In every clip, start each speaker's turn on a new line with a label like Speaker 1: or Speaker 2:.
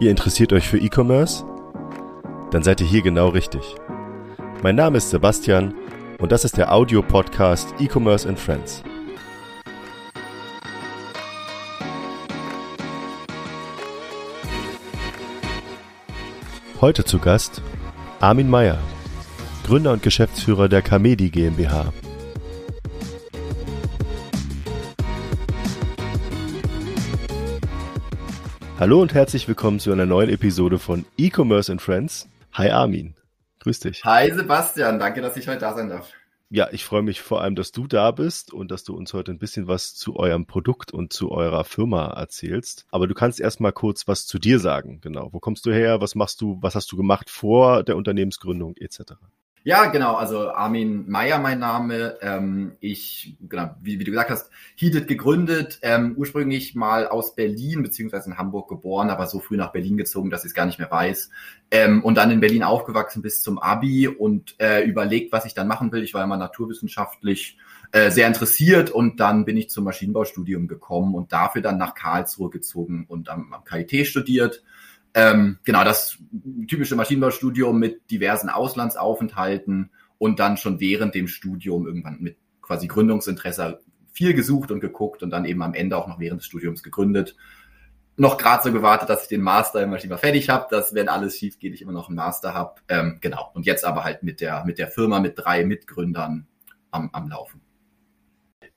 Speaker 1: Ihr interessiert euch für E-Commerce? Dann seid ihr hier genau richtig. Mein Name ist Sebastian und das ist der Audio-Podcast E-Commerce and Friends. Heute zu Gast Armin Meyer, Gründer und Geschäftsführer der Camedi GmbH. Hallo und herzlich willkommen zu einer neuen Episode von E-Commerce and Friends. Hi Armin, grüß dich.
Speaker 2: Hi Sebastian, danke, dass ich heute da sein darf.
Speaker 1: Ja, ich freue mich vor allem, dass du da bist und dass du uns heute ein bisschen was zu eurem Produkt und zu eurer Firma erzählst. Aber du kannst erst mal kurz was zu dir sagen. Genau. Wo kommst du her? Was machst du? Was hast du gemacht vor der Unternehmensgründung etc.?
Speaker 2: Ja, genau. Also Armin Meyer mein Name. Ähm, ich, genau, wie, wie, du gesagt hast, Heated gegründet, ähm, ursprünglich mal aus Berlin beziehungsweise in Hamburg geboren, aber so früh nach Berlin gezogen, dass ich es gar nicht mehr weiß. Ähm, und dann in Berlin aufgewachsen bis zum Abi und äh, überlegt, was ich dann machen will. Ich war immer naturwissenschaftlich äh, sehr interessiert und dann bin ich zum Maschinenbaustudium gekommen und dafür dann nach Karlsruhe gezogen und am, am KIT studiert ähm, genau, das typische Maschinenbaustudium mit diversen Auslandsaufenthalten und dann schon während dem Studium irgendwann mit quasi Gründungsinteresse viel gesucht und geguckt und dann eben am Ende auch noch während des Studiums gegründet. Noch gerade so gewartet, dass ich den Master im Maschinenbau fertig habe, dass wenn alles schief geht, ich immer noch einen Master habe. Ähm, genau. Und jetzt aber halt mit der, mit der Firma mit drei Mitgründern am, am Laufen.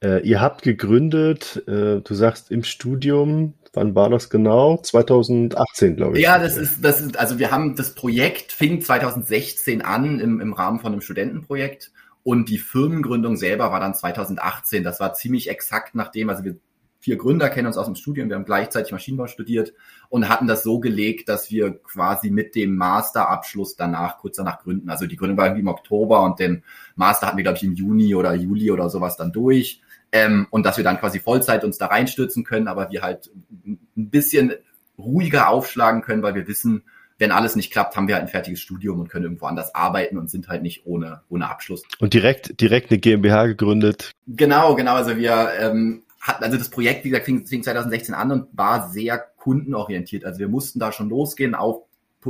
Speaker 1: Äh, ihr habt gegründet, äh, du sagst im Studium, Wann war das genau? 2018, glaube ich.
Speaker 2: Ja, das ist, das ist, also wir haben das Projekt fing 2016 an im, im Rahmen von einem Studentenprojekt und die Firmengründung selber war dann 2018. Das war ziemlich exakt nachdem, also wir vier Gründer kennen uns aus dem Studium, wir haben gleichzeitig Maschinenbau studiert und hatten das so gelegt, dass wir quasi mit dem Masterabschluss danach, kurz danach gründen. Also die Gründung war irgendwie im Oktober und den Master hatten wir, glaube ich, im Juni oder Juli oder sowas dann durch. Ähm, und dass wir dann quasi Vollzeit uns da reinstürzen können, aber wir halt ein bisschen ruhiger aufschlagen können, weil wir wissen, wenn alles nicht klappt, haben wir halt ein fertiges Studium und können irgendwo anders arbeiten und sind halt nicht ohne, ohne Abschluss.
Speaker 1: Und direkt, direkt eine GmbH gegründet?
Speaker 2: Genau, genau. Also wir ähm, hatten, also das Projekt, wie gesagt, fing, fing 2016 an und war sehr kundenorientiert. Also wir mussten da schon losgehen auf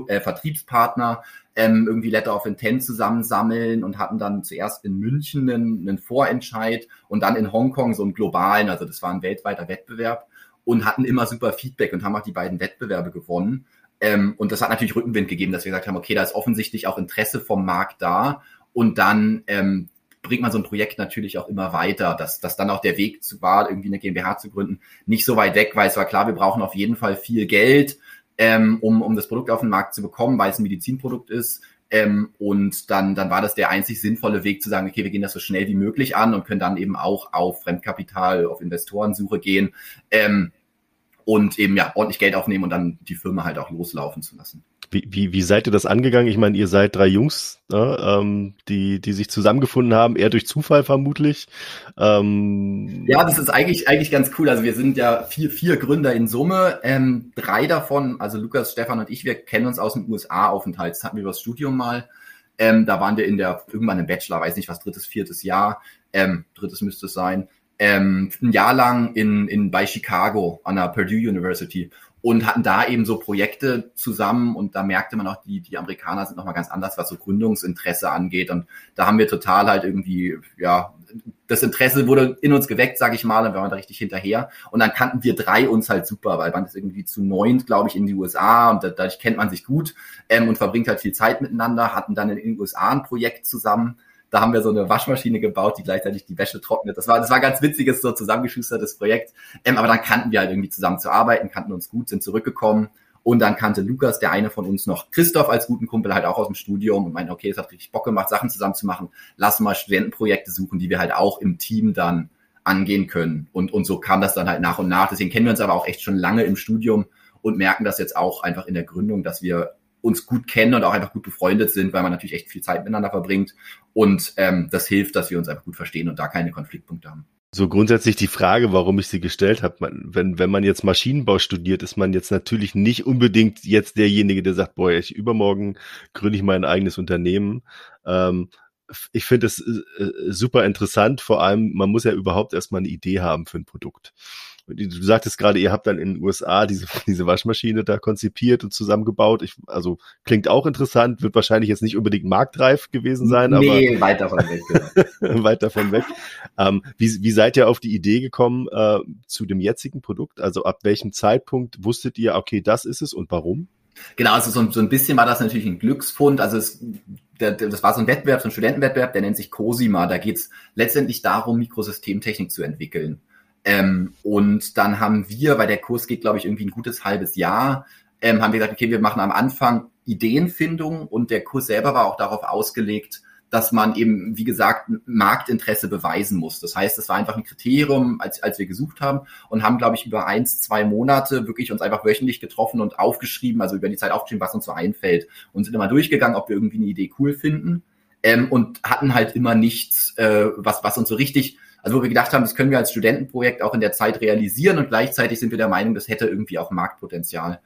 Speaker 2: äh, Vertriebspartner, ähm, irgendwie Letter of Intent zusammensammeln und hatten dann zuerst in München einen, einen Vorentscheid und dann in Hongkong so einen globalen, also das war ein weltweiter Wettbewerb und hatten immer super Feedback und haben auch die beiden Wettbewerbe gewonnen. Ähm, und das hat natürlich Rückenwind gegeben, dass wir gesagt haben, okay, da ist offensichtlich auch Interesse vom Markt da. Und dann ähm, bringt man so ein Projekt natürlich auch immer weiter, dass, dass dann auch der Weg zu war, irgendwie eine GmbH zu gründen, nicht so weit weg, weil es war klar, wir brauchen auf jeden Fall viel Geld ähm, um, um das Produkt auf den Markt zu bekommen, weil es ein Medizinprodukt ist. Ähm, und dann, dann war das der einzig sinnvolle Weg zu sagen, okay, wir gehen das so schnell wie möglich an und können dann eben auch auf Fremdkapital, auf Investorensuche gehen ähm, und eben ja ordentlich Geld aufnehmen und dann die Firma halt auch loslaufen zu lassen.
Speaker 1: Wie, wie, seid ihr das angegangen? Ich meine, ihr seid drei Jungs, ne, ähm, die, die sich zusammengefunden haben, eher durch Zufall vermutlich.
Speaker 2: Ähm ja, das ist eigentlich, eigentlich ganz cool. Also wir sind ja vier, vier Gründer in Summe. Ähm, drei davon, also Lukas, Stefan und ich, wir kennen uns aus dem USA-Aufenthalt. Das hatten wir über das Studium mal. Ähm, da waren wir in der, irgendwann im Bachelor, weiß nicht was, drittes, viertes Jahr. Ähm, drittes müsste es sein. Ähm, ein Jahr lang in, in, bei Chicago an der Purdue University und hatten da eben so Projekte zusammen und da merkte man auch, die, die Amerikaner sind nochmal ganz anders, was so Gründungsinteresse angeht und da haben wir total halt irgendwie, ja, das Interesse wurde in uns geweckt, sage ich mal, und wir waren da richtig hinterher und dann kannten wir drei uns halt super, weil man ist irgendwie zu neunt, glaube ich, in die USA und dadurch kennt man sich gut ähm, und verbringt halt viel Zeit miteinander, hatten dann in den USA ein Projekt zusammen, da haben wir so eine Waschmaschine gebaut, die gleichzeitig die Wäsche trocknet. Das war, das war ganz witziges, so zusammengeschustertes Projekt. Ähm, aber dann kannten wir halt irgendwie zusammen zu arbeiten, kannten uns gut, sind zurückgekommen. Und dann kannte Lukas, der eine von uns noch, Christoph als guten Kumpel halt auch aus dem Studium und meinte, okay, es hat richtig Bock gemacht, Sachen zusammen zu machen. Lass mal Studentenprojekte suchen, die wir halt auch im Team dann angehen können. Und, und so kam das dann halt nach und nach. Deswegen kennen wir uns aber auch echt schon lange im Studium und merken das jetzt auch einfach in der Gründung, dass wir uns gut kennen und auch einfach gut befreundet sind, weil man natürlich echt viel Zeit miteinander verbringt. Und ähm, das hilft, dass wir uns einfach gut verstehen und da keine Konfliktpunkte haben.
Speaker 1: So grundsätzlich die Frage, warum ich sie gestellt habe, wenn, wenn man jetzt Maschinenbau studiert, ist man jetzt natürlich nicht unbedingt jetzt derjenige, der sagt, boah, ich übermorgen gründe ich mein eigenes Unternehmen. Ähm, ich finde es äh, super interessant, vor allem, man muss ja überhaupt erstmal eine Idee haben für ein Produkt. Du sagtest gerade, ihr habt dann in den USA diese, diese Waschmaschine da konzipiert und zusammengebaut. Ich, also klingt auch interessant, wird wahrscheinlich jetzt nicht unbedingt marktreif gewesen sein, nee,
Speaker 2: aber. weit davon weg,
Speaker 1: genau. weit davon weg. Ähm, wie, wie seid ihr auf die Idee gekommen äh, zu dem jetzigen Produkt? Also ab welchem Zeitpunkt wusstet ihr, okay, das ist es und warum?
Speaker 2: Genau, also so, so ein bisschen war das natürlich ein Glücksfund. Also es, der, der, das war so ein Wettbewerb, so ein Studentenwettbewerb, der nennt sich COSIMA. Da geht's letztendlich darum, Mikrosystemtechnik zu entwickeln. Ähm, und dann haben wir, weil der Kurs geht, glaube ich, irgendwie ein gutes halbes Jahr, ähm, haben wir gesagt, okay, wir machen am Anfang Ideenfindung und der Kurs selber war auch darauf ausgelegt, dass man eben, wie gesagt, Marktinteresse beweisen muss. Das heißt, es war einfach ein Kriterium, als, als wir gesucht haben und haben, glaube ich, über eins, zwei Monate wirklich uns einfach wöchentlich getroffen und aufgeschrieben, also über die Zeit aufgeschrieben, was uns so einfällt und sind immer durchgegangen, ob wir irgendwie eine Idee cool finden ähm, und hatten halt immer nichts, äh, was, was uns so richtig, also wo wir gedacht haben, das können wir als Studentenprojekt auch in der Zeit realisieren und gleichzeitig sind wir der Meinung, das hätte irgendwie auch Marktpotenzial.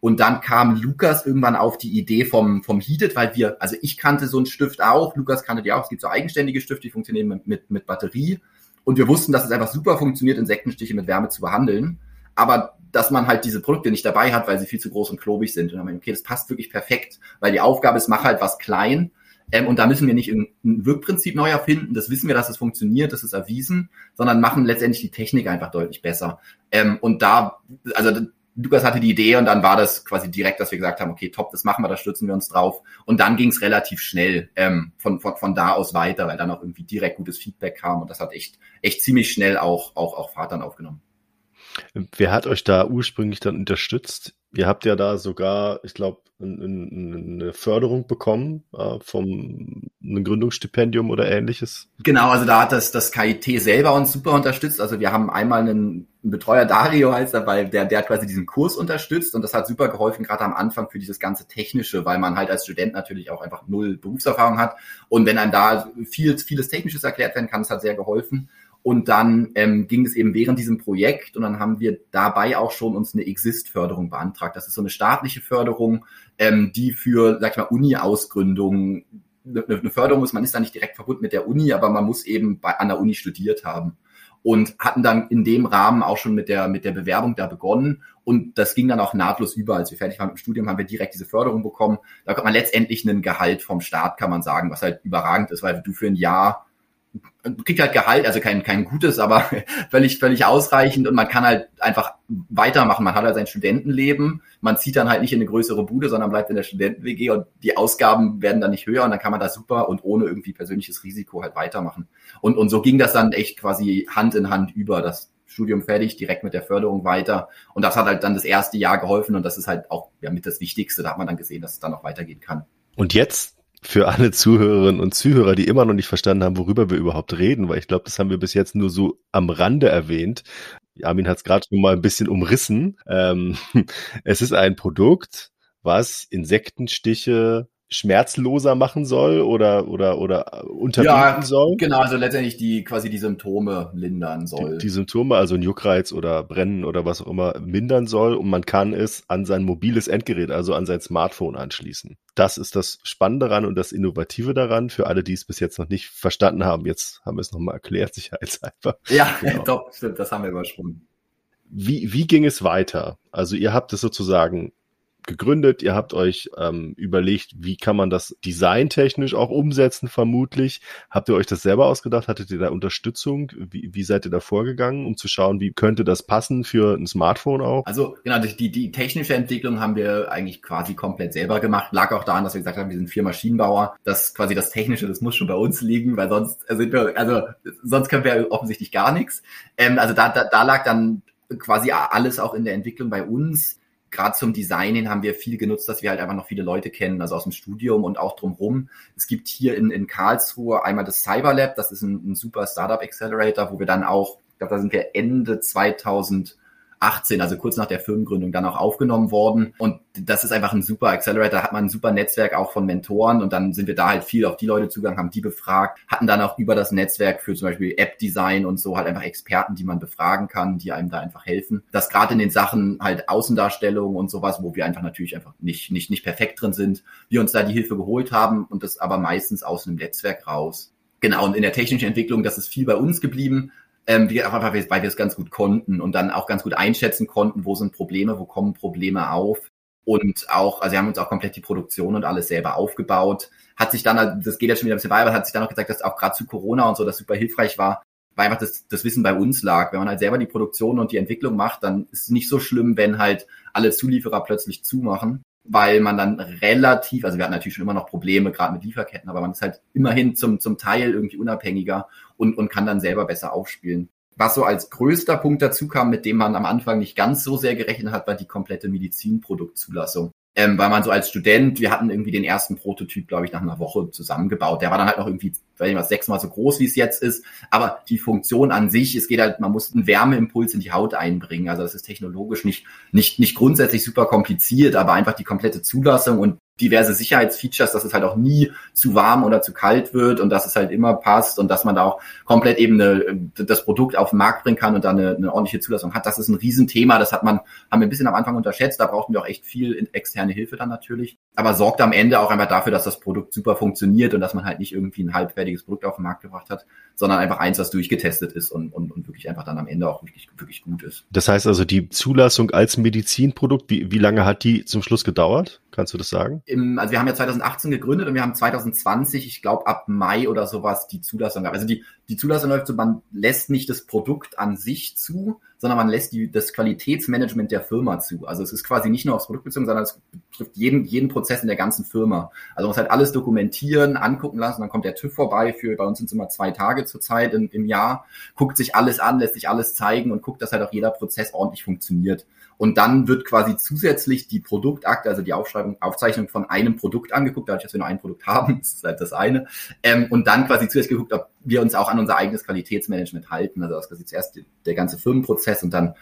Speaker 2: Und dann kam Lukas irgendwann auf die Idee vom, vom Heated, weil wir, also ich kannte so einen Stift auch, Lukas kannte die auch, es gibt so eigenständige Stifte, die funktionieren mit, mit, mit Batterie. Und wir wussten, dass es einfach super funktioniert, Insektenstiche mit Wärme zu behandeln. Aber dass man halt diese Produkte nicht dabei hat, weil sie viel zu groß und klobig sind. Und dann haben wir, okay, das passt wirklich perfekt, weil die Aufgabe ist, mach halt was klein. Ähm, und da müssen wir nicht ein Wirkprinzip neu erfinden. Das wissen wir, dass es funktioniert, das ist erwiesen, sondern machen letztendlich die Technik einfach deutlich besser. Ähm, und da, also Lukas hatte die Idee und dann war das quasi direkt, dass wir gesagt haben, okay, top, das machen wir, da stürzen wir uns drauf. Und dann ging es relativ schnell ähm, von, von, von da aus weiter, weil dann auch irgendwie direkt gutes Feedback kam und das hat echt, echt ziemlich schnell auch, auch, auch Fahrt dann aufgenommen.
Speaker 1: Wer hat euch da ursprünglich dann unterstützt? Ihr habt ja da sogar, ich glaube, eine Förderung bekommen äh, vom ein Gründungsstipendium oder ähnliches.
Speaker 2: Genau, also da hat das, das KIT selber uns super unterstützt. Also wir haben einmal einen, Betreuer, Dario heißt er, weil der, der hat quasi diesen Kurs unterstützt und das hat super geholfen, gerade am Anfang für dieses ganze Technische, weil man halt als Student natürlich auch einfach null Berufserfahrung hat. Und wenn einem da viel, vieles Technisches erklärt werden kann, das hat sehr geholfen. Und dann ähm, ging es eben während diesem Projekt und dann haben wir dabei auch schon uns eine Exist-Förderung beantragt. Das ist so eine staatliche Förderung, ähm, die für, sag ich mal, Uni-Ausgründung eine, eine Förderung ist. Man ist da nicht direkt verbunden mit der Uni, aber man muss eben bei, an der Uni studiert haben. Und hatten dann in dem Rahmen auch schon mit der, mit der Bewerbung da begonnen. Und das ging dann auch nahtlos über. Als wir fertig waren mit dem Studium, haben wir direkt diese Förderung bekommen. Da kommt man letztendlich einen Gehalt vom Staat, kann man sagen, was halt überragend ist, weil du für ein Jahr kriegt halt Gehalt, also kein, kein gutes, aber völlig, völlig ausreichend und man kann halt einfach weitermachen. Man hat halt sein Studentenleben, man zieht dann halt nicht in eine größere Bude, sondern bleibt in der Studenten-WG und die Ausgaben werden dann nicht höher und dann kann man da super und ohne irgendwie persönliches Risiko halt weitermachen. Und, und so ging das dann echt quasi Hand in Hand über das Studium fertig, direkt mit der Förderung weiter. Und das hat halt dann das erste Jahr geholfen und das ist halt auch ja, mit das Wichtigste. Da hat man dann gesehen, dass es dann auch weitergehen kann.
Speaker 1: Und jetzt für alle Zuhörerinnen und Zuhörer, die immer noch nicht verstanden haben, worüber wir überhaupt reden, weil ich glaube, das haben wir bis jetzt nur so am Rande erwähnt. Armin hat es gerade schon mal ein bisschen umrissen. Ähm, es ist ein Produkt, was Insektenstiche schmerzloser machen soll oder oder oder unterbinden ja, soll.
Speaker 2: Genau, also letztendlich die quasi die Symptome lindern soll.
Speaker 1: Die, die, Symptome, also ein Juckreiz oder Brennen oder was auch immer, mindern soll und man kann es an sein mobiles Endgerät, also an sein Smartphone anschließen. Das ist das Spannende daran und das Innovative daran für alle, die es bis jetzt noch nicht verstanden haben. Jetzt haben wir es nochmal erklärt, sicherheitshalber.
Speaker 2: Ja, genau. top, stimmt, das haben wir übersprungen.
Speaker 1: Wie, wie ging es weiter? Also ihr habt es sozusagen gegründet, ihr habt euch ähm, überlegt, wie kann man das designtechnisch auch umsetzen, vermutlich. Habt ihr euch das selber ausgedacht? Hattet ihr da Unterstützung? Wie, wie seid ihr da vorgegangen, um zu schauen, wie könnte das passen für ein Smartphone auch?
Speaker 2: Also genau, die, die technische Entwicklung haben wir eigentlich quasi komplett selber gemacht. Lag auch daran, dass wir gesagt haben, wir sind vier Maschinenbauer. Das quasi das Technische, das muss schon bei uns liegen, weil sonst also sind wir, also sonst können wir offensichtlich gar nichts. Ähm, also da, da, da lag dann quasi alles auch in der Entwicklung bei uns gerade zum Design hin haben wir viel genutzt, dass wir halt einfach noch viele Leute kennen, also aus dem Studium und auch drumherum. Es gibt hier in, in Karlsruhe einmal das Cyberlab, das ist ein, ein super Startup Accelerator, wo wir dann auch, ich glaube, da sind wir Ende 2000 18, also kurz nach der Firmengründung, dann auch aufgenommen worden. Und das ist einfach ein super Accelerator, da hat man ein super Netzwerk auch von Mentoren und dann sind wir da halt viel auf die Leute zugegangen, haben die befragt, hatten dann auch über das Netzwerk für zum Beispiel App-Design und so halt einfach Experten, die man befragen kann, die einem da einfach helfen. Das gerade in den Sachen halt Außendarstellung und sowas, wo wir einfach natürlich einfach nicht, nicht, nicht perfekt drin sind, wir uns da die Hilfe geholt haben und das aber meistens aus einem Netzwerk raus. Genau, und in der technischen Entwicklung, das ist viel bei uns geblieben ähm, wie, einfach, weil wir es ganz gut konnten und dann auch ganz gut einschätzen konnten, wo sind Probleme, wo kommen Probleme auf. Und auch, also wir haben uns auch komplett die Produktion und alles selber aufgebaut. Hat sich dann, das geht jetzt schon wieder ein bisschen weiter, hat sich dann auch gesagt, dass auch gerade zu Corona und so das super hilfreich war, weil einfach das, das Wissen bei uns lag. Wenn man halt selber die Produktion und die Entwicklung macht, dann ist es nicht so schlimm, wenn halt alle Zulieferer plötzlich zumachen, weil man dann relativ, also wir hatten natürlich schon immer noch Probleme, gerade mit Lieferketten, aber man ist halt immerhin zum, zum Teil irgendwie unabhängiger und, und kann dann selber besser aufspielen. Was so als größter Punkt dazu kam, mit dem man am Anfang nicht ganz so sehr gerechnet hat, war die komplette Medizinproduktzulassung ähm, weil man so als Student, wir hatten irgendwie den ersten Prototyp, glaube ich, nach einer Woche zusammengebaut. Der war dann halt noch irgendwie, weiß ich was, sechsmal so groß, wie es jetzt ist. Aber die Funktion an sich, es geht halt, man muss einen Wärmeimpuls in die Haut einbringen. Also das ist technologisch nicht, nicht, nicht grundsätzlich super kompliziert, aber einfach die komplette Zulassung und diverse Sicherheitsfeatures, dass es halt auch nie zu warm oder zu kalt wird und dass es halt immer passt und dass man da auch komplett eben eine, das Produkt auf den Markt bringen kann und dann eine, eine ordentliche Zulassung hat. Das ist ein Riesenthema. Das hat man, haben wir ein bisschen am Anfang unterschätzt. Da brauchten wir auch echt viel externe Hilfe dann natürlich. Aber sorgt am Ende auch einfach dafür, dass das Produkt super funktioniert und dass man halt nicht irgendwie ein halbfertiges Produkt auf den Markt gebracht hat, sondern einfach eins, was durchgetestet ist und, und, und wirklich einfach dann am Ende auch wirklich, wirklich gut ist.
Speaker 1: Das heißt also, die Zulassung als Medizinprodukt, wie, wie lange hat die zum Schluss gedauert? Kannst du das sagen?
Speaker 2: Im, also wir haben ja 2018 gegründet und wir haben 2020, ich glaube ab Mai oder sowas, die Zulassung gehabt. Also die, die Zulassung läuft so, man lässt nicht das Produkt an sich zu, sondern man lässt die, das Qualitätsmanagement der Firma zu. Also es ist quasi nicht nur aufs Produkt bezogen, sondern es betrifft jeden, jeden Prozess in der ganzen Firma. Also man muss halt alles dokumentieren, angucken lassen, dann kommt der TÜV vorbei für, bei uns sind es immer zwei Tage zur Zeit im, im Jahr, guckt sich alles an, lässt sich alles zeigen und guckt, dass halt auch jeder Prozess ordentlich funktioniert. Und dann wird quasi zusätzlich die Produktakte, also die Aufschreibung, Aufzeichnung von einem Produkt angeguckt, dadurch, dass wir nur ein Produkt haben, das ist halt das eine. Ähm, und dann quasi zusätzlich geguckt, ob wir uns auch an unser eigenes Qualitätsmanagement halten. Also das ist zuerst der ganze Firmenprozess und dann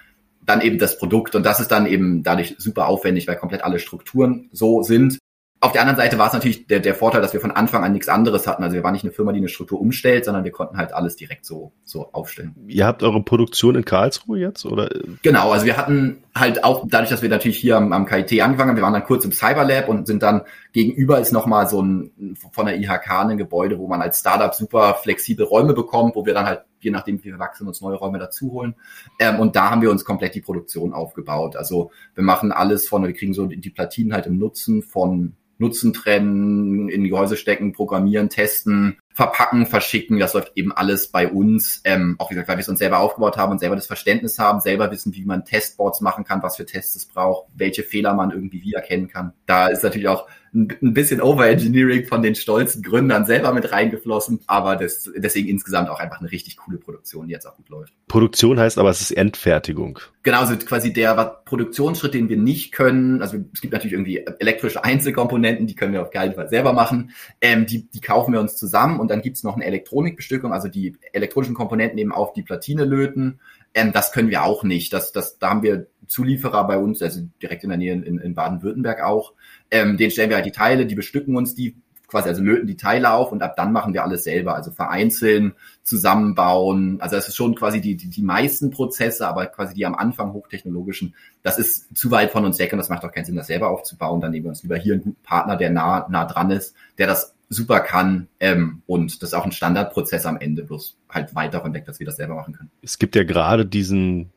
Speaker 2: dann eben das Produkt. Und das ist dann eben dadurch super aufwendig, weil komplett alle Strukturen so sind. Auf der anderen Seite war es natürlich der, der Vorteil, dass wir von Anfang an nichts anderes hatten. Also wir waren nicht eine Firma, die eine Struktur umstellt, sondern wir konnten halt alles direkt so, so aufstellen.
Speaker 1: Ihr habt eure Produktion in Karlsruhe jetzt, oder?
Speaker 2: Genau, also wir hatten halt auch, dadurch, dass wir natürlich hier am, am KIT angefangen haben, wir waren dann kurz im Cyberlab und sind dann gegenüber ist nochmal so ein, von der IHK ein Gebäude, wo man als Startup super flexible Räume bekommt, wo wir dann halt, je nachdem, wie wir wachsen, uns neue Räume dazu holen. Ähm, und da haben wir uns komplett die Produktion aufgebaut. Also wir machen alles von, wir kriegen so die Platinen halt im Nutzen von Nutzen trennen, in Gehäuse stecken, programmieren, testen, verpacken, verschicken. Das läuft eben alles bei uns. Ähm, auch wie gesagt, weil wir es uns selber aufgebaut haben und selber das Verständnis haben, selber wissen, wie man Testboards machen kann, was für Tests es braucht, welche Fehler man irgendwie wie erkennen kann. Da ist natürlich auch ein bisschen Overengineering von den stolzen Gründern selber mit reingeflossen, aber das, deswegen insgesamt auch einfach eine richtig coole Produktion, die jetzt auch gut läuft.
Speaker 1: Produktion heißt aber, es ist Endfertigung.
Speaker 2: Genau, also quasi der Produktionsschritt, den wir nicht können, also es gibt natürlich irgendwie elektrische Einzelkomponenten, die können wir auf keinen Fall selber machen, ähm, die, die kaufen wir uns zusammen und dann gibt's noch eine Elektronikbestückung, also die elektronischen Komponenten eben auf die Platine löten, ähm, das können wir auch nicht. Das, das, da haben wir Zulieferer bei uns, also direkt in der Nähe in, in Baden-Württemberg auch. Ähm, den stellen wir halt die Teile, die bestücken uns die quasi, also löten die Teile auf und ab dann machen wir alles selber. Also vereinzeln, zusammenbauen. Also das ist schon quasi die, die, die meisten Prozesse, aber quasi die am Anfang hochtechnologischen, das ist zu weit von uns weg und das macht auch keinen Sinn, das selber aufzubauen. Dann nehmen wir uns lieber hier einen guten Partner, der nah, nah dran ist, der das super kann ähm, und das ist auch ein Standardprozess am Ende, bloß halt weit davon weg, dass wir das selber machen können.
Speaker 1: Es gibt ja gerade diesen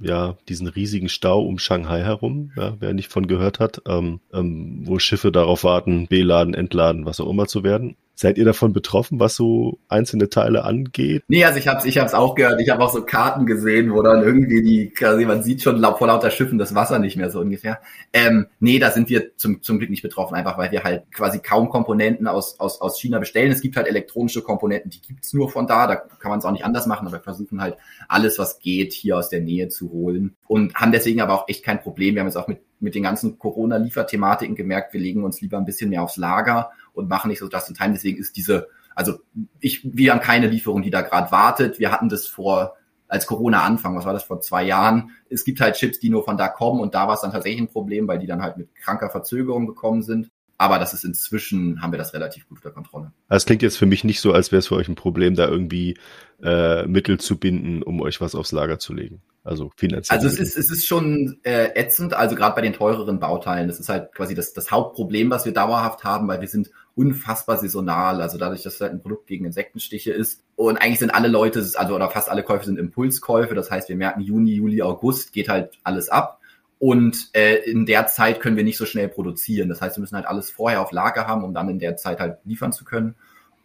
Speaker 1: ja, diesen riesigen Stau um Shanghai herum, ja, wer nicht von gehört hat, ähm, ähm, wo Schiffe darauf warten, beladen, entladen, was auch immer zu werden. Seid ihr davon betroffen, was so einzelne Teile angeht?
Speaker 2: Nee, also ich habe es ich hab's auch gehört. Ich habe auch so Karten gesehen, wo dann irgendwie die, quasi man sieht schon vor lauter Schiffen das Wasser nicht mehr so ungefähr. Ähm, nee, da sind wir zum, zum Glück nicht betroffen, einfach weil wir halt quasi kaum Komponenten aus, aus, aus China bestellen. Es gibt halt elektronische Komponenten, die gibt's nur von da, da kann man es auch nicht anders machen, aber wir versuchen halt alles, was geht, hier aus der Nähe zu holen und haben deswegen aber auch echt kein Problem. Wir haben jetzt auch mit, mit den ganzen Corona-Lieferthematiken gemerkt, wir legen uns lieber ein bisschen mehr aufs Lager und machen nicht so just in time. Deswegen ist diese, also ich, wir haben keine Lieferung, die da gerade wartet. Wir hatten das vor, als Corona anfang, was war das vor zwei Jahren? Es gibt halt Chips, die nur von da kommen und da war es dann tatsächlich ein Problem, weil die dann halt mit kranker Verzögerung gekommen sind. Aber das ist inzwischen, haben wir das relativ gut unter Kontrolle.
Speaker 1: Es klingt jetzt für mich nicht so, als wäre es für euch ein Problem, da irgendwie äh, Mittel zu binden, um euch was aufs Lager zu legen. Also finanziell.
Speaker 2: Also es ist, es ist schon äh, ätzend, also gerade bei den teureren Bauteilen. Das ist halt quasi das, das Hauptproblem, was wir dauerhaft haben, weil wir sind unfassbar saisonal. Also dadurch, dass es halt ein Produkt gegen Insektenstiche ist. Und eigentlich sind alle Leute, also oder fast alle Käufe sind Impulskäufe. Das heißt, wir merken Juni, Juli, August geht halt alles ab. Und äh, in der Zeit können wir nicht so schnell produzieren. Das heißt, wir müssen halt alles vorher auf Lager haben, um dann in der Zeit halt liefern zu können.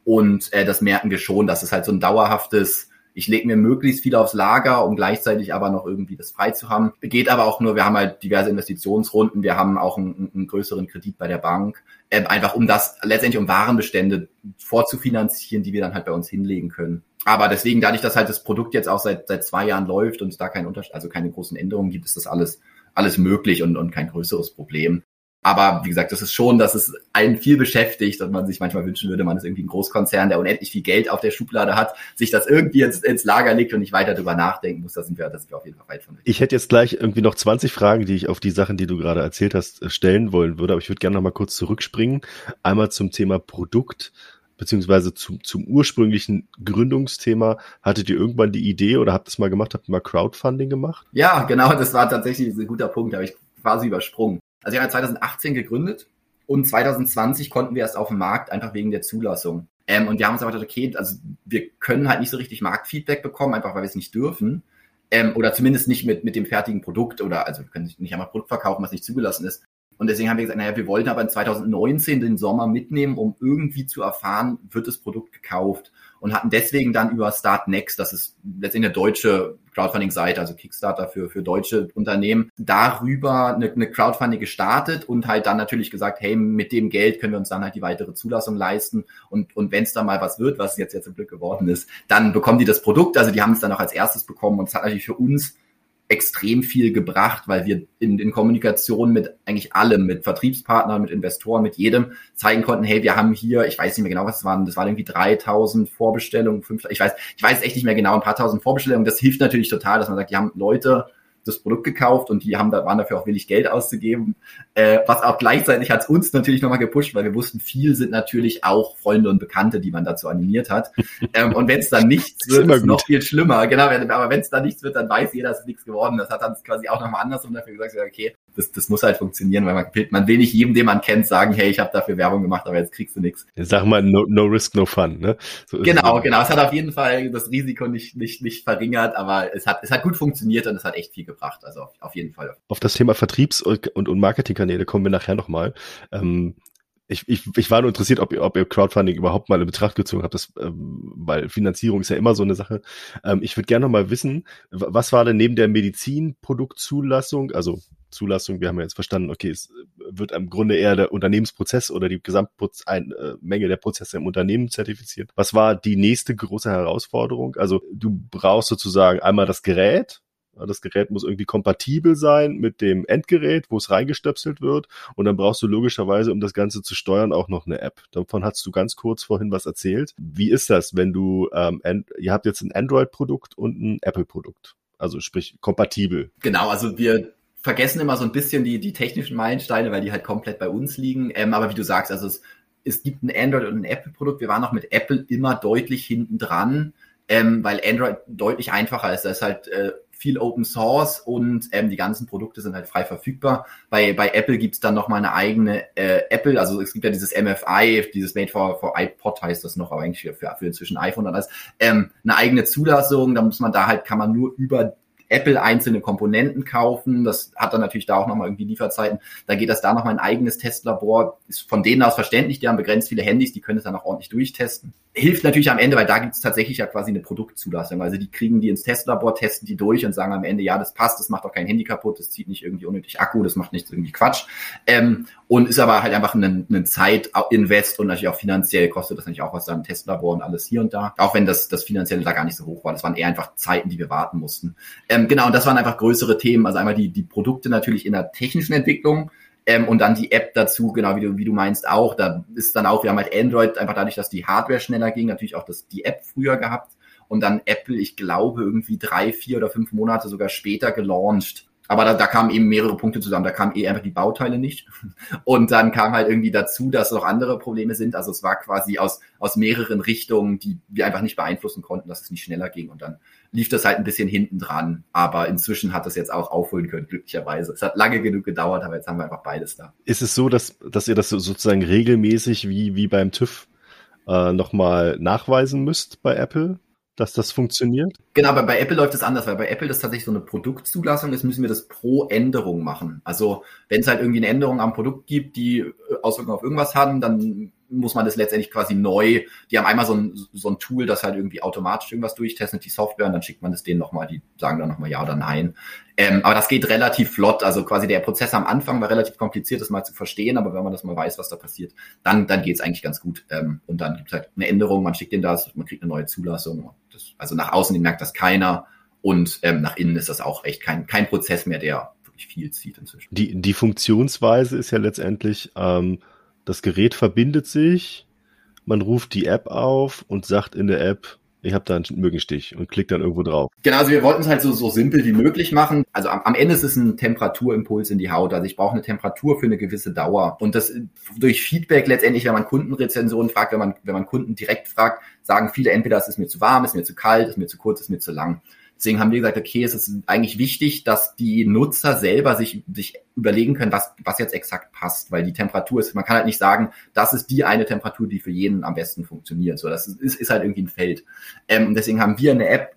Speaker 2: Und äh, das merken wir schon, dass es halt so ein dauerhaftes ich lege mir möglichst viel aufs Lager, um gleichzeitig aber noch irgendwie das frei zu haben. Geht aber auch nur, wir haben halt diverse Investitionsrunden, wir haben auch einen, einen größeren Kredit bei der Bank, äh, einfach um das letztendlich um Warenbestände vorzufinanzieren, die wir dann halt bei uns hinlegen können. Aber deswegen, dadurch, dass halt das Produkt jetzt auch seit, seit zwei Jahren läuft und es da kein Unterschied, also keine großen Änderungen gibt, ist das alles, alles möglich und, und kein größeres Problem. Aber wie gesagt, das ist schon, dass es einen viel beschäftigt und man sich manchmal wünschen würde, man ist irgendwie ein Großkonzern, der unendlich viel Geld auf der Schublade hat, sich das irgendwie ins, ins Lager legt und nicht weiter darüber nachdenken muss. Da sind wir, da sind wir auf jeden Fall weit von weg.
Speaker 1: Ich hätte jetzt gleich irgendwie noch 20 Fragen, die ich auf die Sachen, die du gerade erzählt hast, stellen wollen würde, aber ich würde gerne noch mal kurz zurückspringen. Einmal zum Thema Produkt beziehungsweise zum, zum ursprünglichen Gründungsthema, hattet ihr irgendwann die Idee oder habt es mal gemacht, habt ihr mal Crowdfunding gemacht?
Speaker 2: Ja, genau, das war tatsächlich ein guter Punkt, da habe ich quasi übersprungen. Also wir haben 2018 gegründet und 2020 konnten wir erst auf den Markt, einfach wegen der Zulassung. Ähm, und wir haben uns aber gedacht, okay, also wir können halt nicht so richtig Marktfeedback bekommen, einfach weil wir es nicht dürfen. Ähm, oder zumindest nicht mit, mit dem fertigen Produkt oder also wir können nicht einmal Produkt verkaufen, was nicht zugelassen ist. Und deswegen haben wir gesagt, naja, wir wollten aber in 2019 den Sommer mitnehmen, um irgendwie zu erfahren, wird das Produkt gekauft und hatten deswegen dann über Start Next, das ist letztendlich eine deutsche Crowdfunding-Seite, also Kickstarter für, für deutsche Unternehmen, darüber eine, eine Crowdfunding gestartet und halt dann natürlich gesagt, hey, mit dem Geld können wir uns dann halt die weitere Zulassung leisten und, und wenn es da mal was wird, was jetzt jetzt zum Glück geworden ist, dann bekommen die das Produkt, also die haben es dann auch als erstes bekommen und es hat natürlich für uns extrem viel gebracht, weil wir in, in Kommunikation mit eigentlich allem, mit Vertriebspartnern, mit Investoren, mit jedem zeigen konnten, hey, wir haben hier, ich weiß nicht mehr genau, was es waren, das waren irgendwie 3000 Vorbestellungen, 5, ich weiß, ich weiß echt nicht mehr genau, ein paar tausend Vorbestellungen. Das hilft natürlich total, dass man sagt, die haben Leute das Produkt gekauft und die haben da, waren dafür auch willig Geld auszugeben. Äh, was auch gleichzeitig hat uns natürlich nochmal gepusht, weil wir wussten, viel sind natürlich auch Freunde und Bekannte, die man dazu animiert hat. ähm, und wenn es dann nichts wird, ist, ist noch viel schlimmer. Genau, aber wenn es dann nichts wird, dann weiß jeder, es ist nichts geworden. Das hat dann quasi auch nochmal andersrum dafür gesagt, okay, das, das muss halt funktionieren, weil man, man will nicht jedem, den man kennt, sagen, hey, ich habe dafür Werbung gemacht, aber jetzt kriegst du nichts.
Speaker 1: Sag mal, no, no risk, no fun, ne?
Speaker 2: So genau, genau. Es hat auf jeden Fall das Risiko nicht, nicht, nicht verringert, aber es hat, es hat gut funktioniert und es hat echt viel gebracht. Also auf, auf jeden Fall.
Speaker 1: Auf das Thema Vertriebs- und, und Marketingkanäle kommen wir nachher nochmal. Ähm, ich, ich, ich war nur interessiert, ob ihr, ob ihr Crowdfunding überhaupt mal in Betracht gezogen habt, das, ähm, weil Finanzierung ist ja immer so eine Sache. Ähm, ich würde gerne noch mal wissen, was war denn neben der Medizinproduktzulassung, also Zulassung, wir haben ja jetzt verstanden, okay, es wird im Grunde eher der Unternehmensprozess oder die Gesamtmenge äh, der Prozesse im Unternehmen zertifiziert. Was war die nächste große Herausforderung? Also du brauchst sozusagen einmal das Gerät, das Gerät muss irgendwie kompatibel sein mit dem Endgerät, wo es reingestöpselt wird. Und dann brauchst du logischerweise, um das Ganze zu steuern, auch noch eine App. Davon hast du ganz kurz vorhin was erzählt. Wie ist das, wenn du, ähm, ihr habt jetzt ein Android-Produkt und ein Apple-Produkt? Also sprich kompatibel.
Speaker 2: Genau, also wir vergessen immer so ein bisschen die, die technischen Meilensteine, weil die halt komplett bei uns liegen. Ähm, aber wie du sagst, also es, es gibt ein Android und ein Apple-Produkt. Wir waren auch mit Apple immer deutlich hinten dran, ähm, weil Android deutlich einfacher ist. Da ist halt äh, viel Open Source und ähm, die ganzen Produkte sind halt frei verfügbar. Bei, bei Apple gibt's dann nochmal eine eigene äh, Apple, also es gibt ja dieses MFI, dieses Made for, for iPod heißt das noch, aber eigentlich für, für, für inzwischen iPhone und alles, ähm, eine eigene Zulassung, da muss man da halt, kann man nur über Apple einzelne Komponenten kaufen. Das hat dann natürlich da auch nochmal irgendwie Lieferzeiten. Da geht das da nochmal ein eigenes Testlabor. Ist von denen aus verständlich, die haben begrenzt viele Handys, die können es dann auch ordentlich durchtesten. Hilft natürlich am Ende, weil da gibt es tatsächlich ja quasi eine Produktzulassung. Also die kriegen die ins Testlabor, testen die durch und sagen am Ende, ja, das passt, das macht auch kein Handy kaputt, das zieht nicht irgendwie unnötig Akku, das macht nichts irgendwie Quatsch. Ähm, und ist aber halt einfach ein, ein Zeitinvest und natürlich auch finanziell kostet das natürlich auch was da im Testlabor und alles hier und da. Auch wenn das, das Finanzielle da gar nicht so hoch war. Das waren eher einfach Zeiten, die wir warten mussten. Ähm, genau, und das waren einfach größere Themen. Also einmal die, die Produkte natürlich in der technischen Entwicklung, ähm, und dann die App dazu, genau wie du, wie du meinst auch. Da ist dann auch, wir haben halt Android, einfach dadurch, dass die Hardware schneller ging, natürlich auch das, die App früher gehabt. Und dann Apple, ich glaube, irgendwie drei, vier oder fünf Monate sogar später gelauncht. Aber da, da kamen eben mehrere Punkte zusammen. Da kamen eh einfach die Bauteile nicht. Und dann kam halt irgendwie dazu, dass noch andere Probleme sind. Also es war quasi aus, aus mehreren Richtungen, die wir einfach nicht beeinflussen konnten, dass es nicht schneller ging. Und dann lief das halt ein bisschen hinten dran. Aber inzwischen hat das jetzt auch aufholen können, glücklicherweise. Es hat lange genug gedauert, aber jetzt haben wir einfach beides da.
Speaker 1: Ist es so, dass, dass ihr das sozusagen regelmäßig wie, wie beim TÜV äh, nochmal nachweisen müsst bei Apple? Dass das funktioniert?
Speaker 2: Genau, aber bei Apple läuft es anders, weil bei Apple das tatsächlich so eine Produktzulassung ist, müssen wir das pro Änderung machen. Also wenn es halt irgendwie eine Änderung am Produkt gibt, die äh, Auswirkungen auf irgendwas haben, dann muss man das letztendlich quasi neu, die haben einmal so ein, so ein Tool, das halt irgendwie automatisch irgendwas durchtestet, die Software, und dann schickt man das denen nochmal, die sagen dann nochmal ja oder nein. Ähm, aber das geht relativ flott, also quasi der Prozess am Anfang war relativ kompliziert, das mal zu verstehen, aber wenn man das mal weiß, was da passiert, dann, dann geht's eigentlich ganz gut. Ähm, und dann gibt's halt eine Änderung, man schickt denen das, man kriegt eine neue Zulassung. Das, also nach außen merkt das keiner und ähm, nach innen ist das auch echt kein, kein Prozess mehr, der wirklich viel zieht inzwischen.
Speaker 1: Die, die Funktionsweise ist ja letztendlich, ähm, das Gerät verbindet sich, man ruft die App auf und sagt in der App, ich habe da einen Mückenstich und klickt dann irgendwo drauf.
Speaker 2: Genau, also wir wollten es halt so, so simpel wie möglich machen. Also am, am Ende ist es ein Temperaturimpuls in die Haut. Also ich brauche eine Temperatur für eine gewisse Dauer. Und das durch Feedback letztendlich, wenn man Kundenrezensionen fragt, wenn man, wenn man Kunden direkt fragt, sagen viele entweder es ist mir zu warm, es ist mir zu kalt, es ist mir zu kurz, es ist mir zu lang. Deswegen haben wir gesagt, okay, es ist eigentlich wichtig, dass die Nutzer selber sich, sich überlegen können, was, was jetzt exakt passt, weil die Temperatur ist, man kann halt nicht sagen, das ist die eine Temperatur, die für jeden am besten funktioniert. So, das ist, ist halt irgendwie ein Feld. Ähm, deswegen haben wir eine App,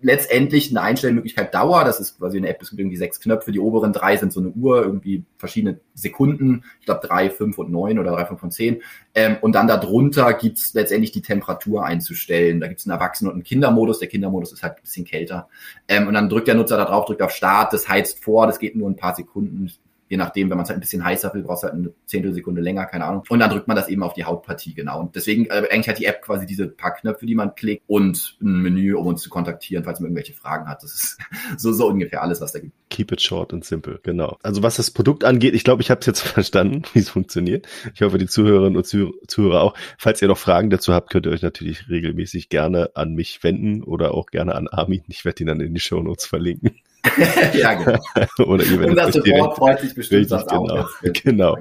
Speaker 2: letztendlich eine Einstellmöglichkeit Dauer. Das ist quasi eine App, es gibt irgendwie sechs Knöpfe. Die oberen drei sind so eine Uhr, irgendwie verschiedene Sekunden. Ich glaube drei, fünf und neun oder drei, fünf und zehn. Ähm, und dann darunter gibt's letztendlich die Temperatur einzustellen. Da gibt's einen Erwachsenen- und einen Kindermodus. Der Kindermodus ist halt ein bisschen kälter. Ähm, und dann drückt der Nutzer da drauf, drückt auf Start, das heizt vor, das geht nur ein paar Sekunden je nachdem, wenn man es halt ein bisschen heißer will, braucht es halt eine Zehntelsekunde länger, keine Ahnung. Und dann drückt man das eben auf die Hautpartie, genau. Und deswegen, äh, eigentlich hat die App quasi diese paar Knöpfe, die man klickt und ein Menü, um uns zu kontaktieren, falls man irgendwelche Fragen hat. Das ist so, so ungefähr alles, was da gibt.
Speaker 1: Keep it short and simple, genau. Also was das Produkt angeht, ich glaube, ich habe es jetzt verstanden, wie es funktioniert. Ich hoffe, die Zuhörerinnen und Zuhörer auch. Falls ihr noch Fragen dazu habt, könnt ihr euch natürlich regelmäßig gerne an mich wenden oder auch gerne an Armin. Ich werde ihn dann in die Show Notes verlinken. ja, genau. Oder ihr Unser Support freut sich bestimmt richtig, genau, auch. Genau.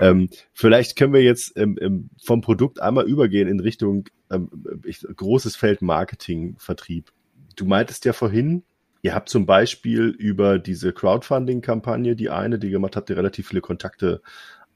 Speaker 1: Ähm, vielleicht können wir jetzt ähm, ähm, vom Produkt einmal übergehen in Richtung ähm, ich, großes Feld Marketing, Vertrieb. Du meintest ja vorhin, ihr habt zum Beispiel über diese Crowdfunding-Kampagne, die eine, die gemacht habt, ihr relativ viele Kontakte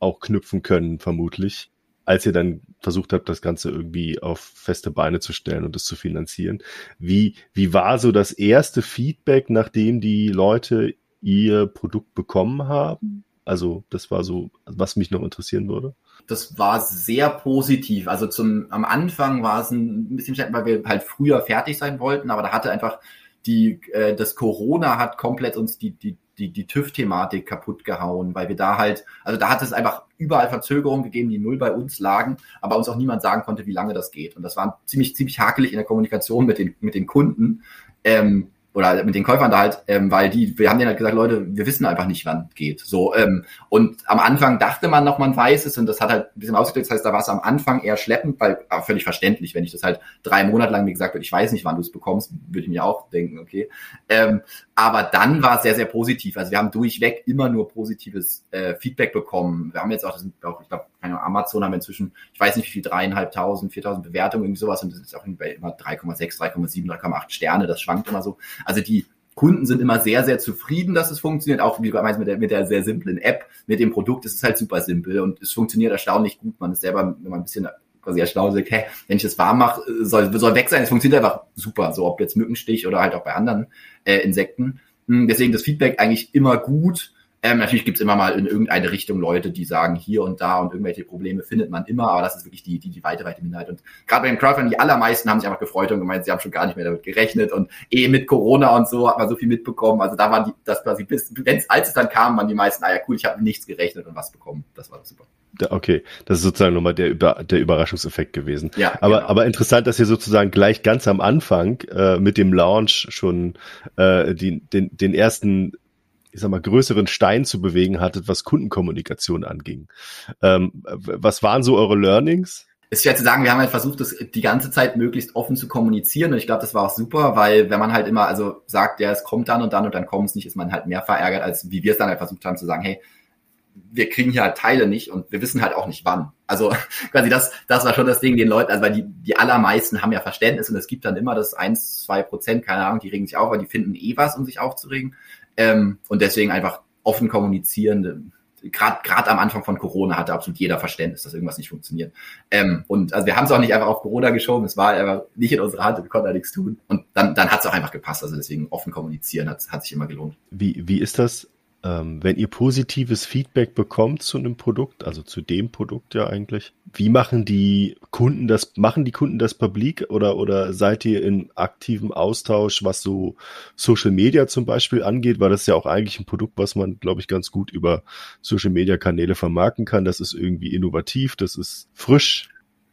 Speaker 1: auch knüpfen können, vermutlich als ihr dann versucht habt, das Ganze irgendwie auf feste Beine zu stellen und es zu finanzieren. Wie, wie war so das erste Feedback, nachdem die Leute ihr Produkt bekommen haben? Also, das war so, was mich noch interessieren würde.
Speaker 2: Das war sehr positiv. Also zum, am Anfang war es ein bisschen schlecht, weil wir halt früher fertig sein wollten, aber da hatte einfach die, äh, das Corona hat komplett uns die, die die, die TÜV-Thematik kaputt gehauen, weil wir da halt, also da hat es einfach überall Verzögerungen gegeben, die null bei uns lagen, aber uns auch niemand sagen konnte, wie lange das geht. Und das war ziemlich, ziemlich hakelig in der Kommunikation mit den, mit den Kunden. Ähm, oder mit den Käufern da halt, ähm, weil die, wir haben denen halt gesagt, Leute, wir wissen einfach nicht, wann geht. So, ähm, und am Anfang dachte man noch, man weiß es und das hat halt ein bisschen ausgedrückt. Das heißt, da war es am Anfang eher schleppend, weil aber völlig verständlich, wenn ich das halt drei Monate lang mir gesagt wird, ich weiß nicht, wann du es bekommst, würde ich mir auch denken, okay. Ähm, aber dann war es sehr, sehr positiv. Also wir haben durchweg immer nur positives äh, Feedback bekommen. Wir haben jetzt auch, das sind auch, ich glaube, keine Amazon haben inzwischen, ich weiß nicht wie viel, dreieinhalbtausend, viertausend Bewertungen, irgendwie sowas und das ist auch immer 3,6, 3,7, 3,8 Sterne, das schwankt immer so. Also die Kunden sind immer sehr, sehr zufrieden, dass es funktioniert. Auch wie du meinst, mit der, mit der sehr simplen App, mit dem Produkt, es ist halt super simpel und es funktioniert erstaunlich gut. Man ist selber, man ein bisschen quasi erstaunt, sagt, hey, wenn ich das warm mache, soll, soll weg sein. Es funktioniert einfach super, so ob jetzt Mückenstich oder halt auch bei anderen äh, Insekten. Hm, deswegen das Feedback eigentlich immer gut. Ähm, natürlich gibt's immer mal in irgendeine Richtung Leute, die sagen hier und da und irgendwelche Probleme findet man immer, aber das ist wirklich die, die, die weite, weite Minderheit. Und gerade bei dem Crowdfunding, die allermeisten haben sich einfach gefreut und gemeint, sie haben schon gar nicht mehr damit gerechnet und eh mit Corona und so hat man so viel mitbekommen. Also da waren die, das quasi bis, wenn's, als es dann kam, waren die meisten, ah ja cool, ich habe nichts gerechnet und was bekommen. Das war super.
Speaker 1: Okay, das ist sozusagen nochmal der, Über der Überraschungseffekt gewesen. Ja, aber, genau. aber interessant, dass ihr sozusagen gleich ganz am Anfang äh, mit dem Launch schon äh, die, den, den ersten ich sag mal, größeren Stein zu bewegen hattet, was Kundenkommunikation anging. Ähm, was waren so eure Learnings?
Speaker 2: ist schwer zu sagen, wir haben halt versucht, das die ganze Zeit möglichst offen zu kommunizieren und ich glaube, das war auch super, weil wenn man halt immer also sagt, ja, es kommt dann und dann und dann kommt es nicht, ist man halt mehr verärgert, als wie wir es dann halt versucht haben zu sagen, hey, wir kriegen hier halt Teile nicht und wir wissen halt auch nicht wann. Also quasi das, das war schon das Ding den Leuten, also weil die, die allermeisten haben ja Verständnis und es gibt dann immer das eins, zwei Prozent, keine Ahnung, die regen sich auf, weil die finden eh was, um sich aufzuregen. Ähm, und deswegen einfach offen kommunizieren. Gerade gerade am Anfang von Corona hatte absolut jeder Verständnis, dass irgendwas nicht funktioniert. Ähm, und also wir haben es auch nicht einfach auf Corona geschoben, es war einfach nicht in unserer Hand, wir konnten da nichts tun. Und dann, dann hat es auch einfach gepasst. Also deswegen offen kommunizieren hat, hat sich immer gelohnt.
Speaker 1: Wie, wie ist das wenn ihr positives Feedback bekommt zu einem Produkt, also zu dem Produkt ja eigentlich, wie machen die Kunden das, machen die Kunden das publik oder, oder seid ihr in aktivem Austausch, was so Social Media zum Beispiel angeht, weil das ist ja auch eigentlich ein Produkt, was man, glaube ich, ganz gut über Social Media Kanäle vermarkten kann. Das ist irgendwie innovativ, das ist frisch,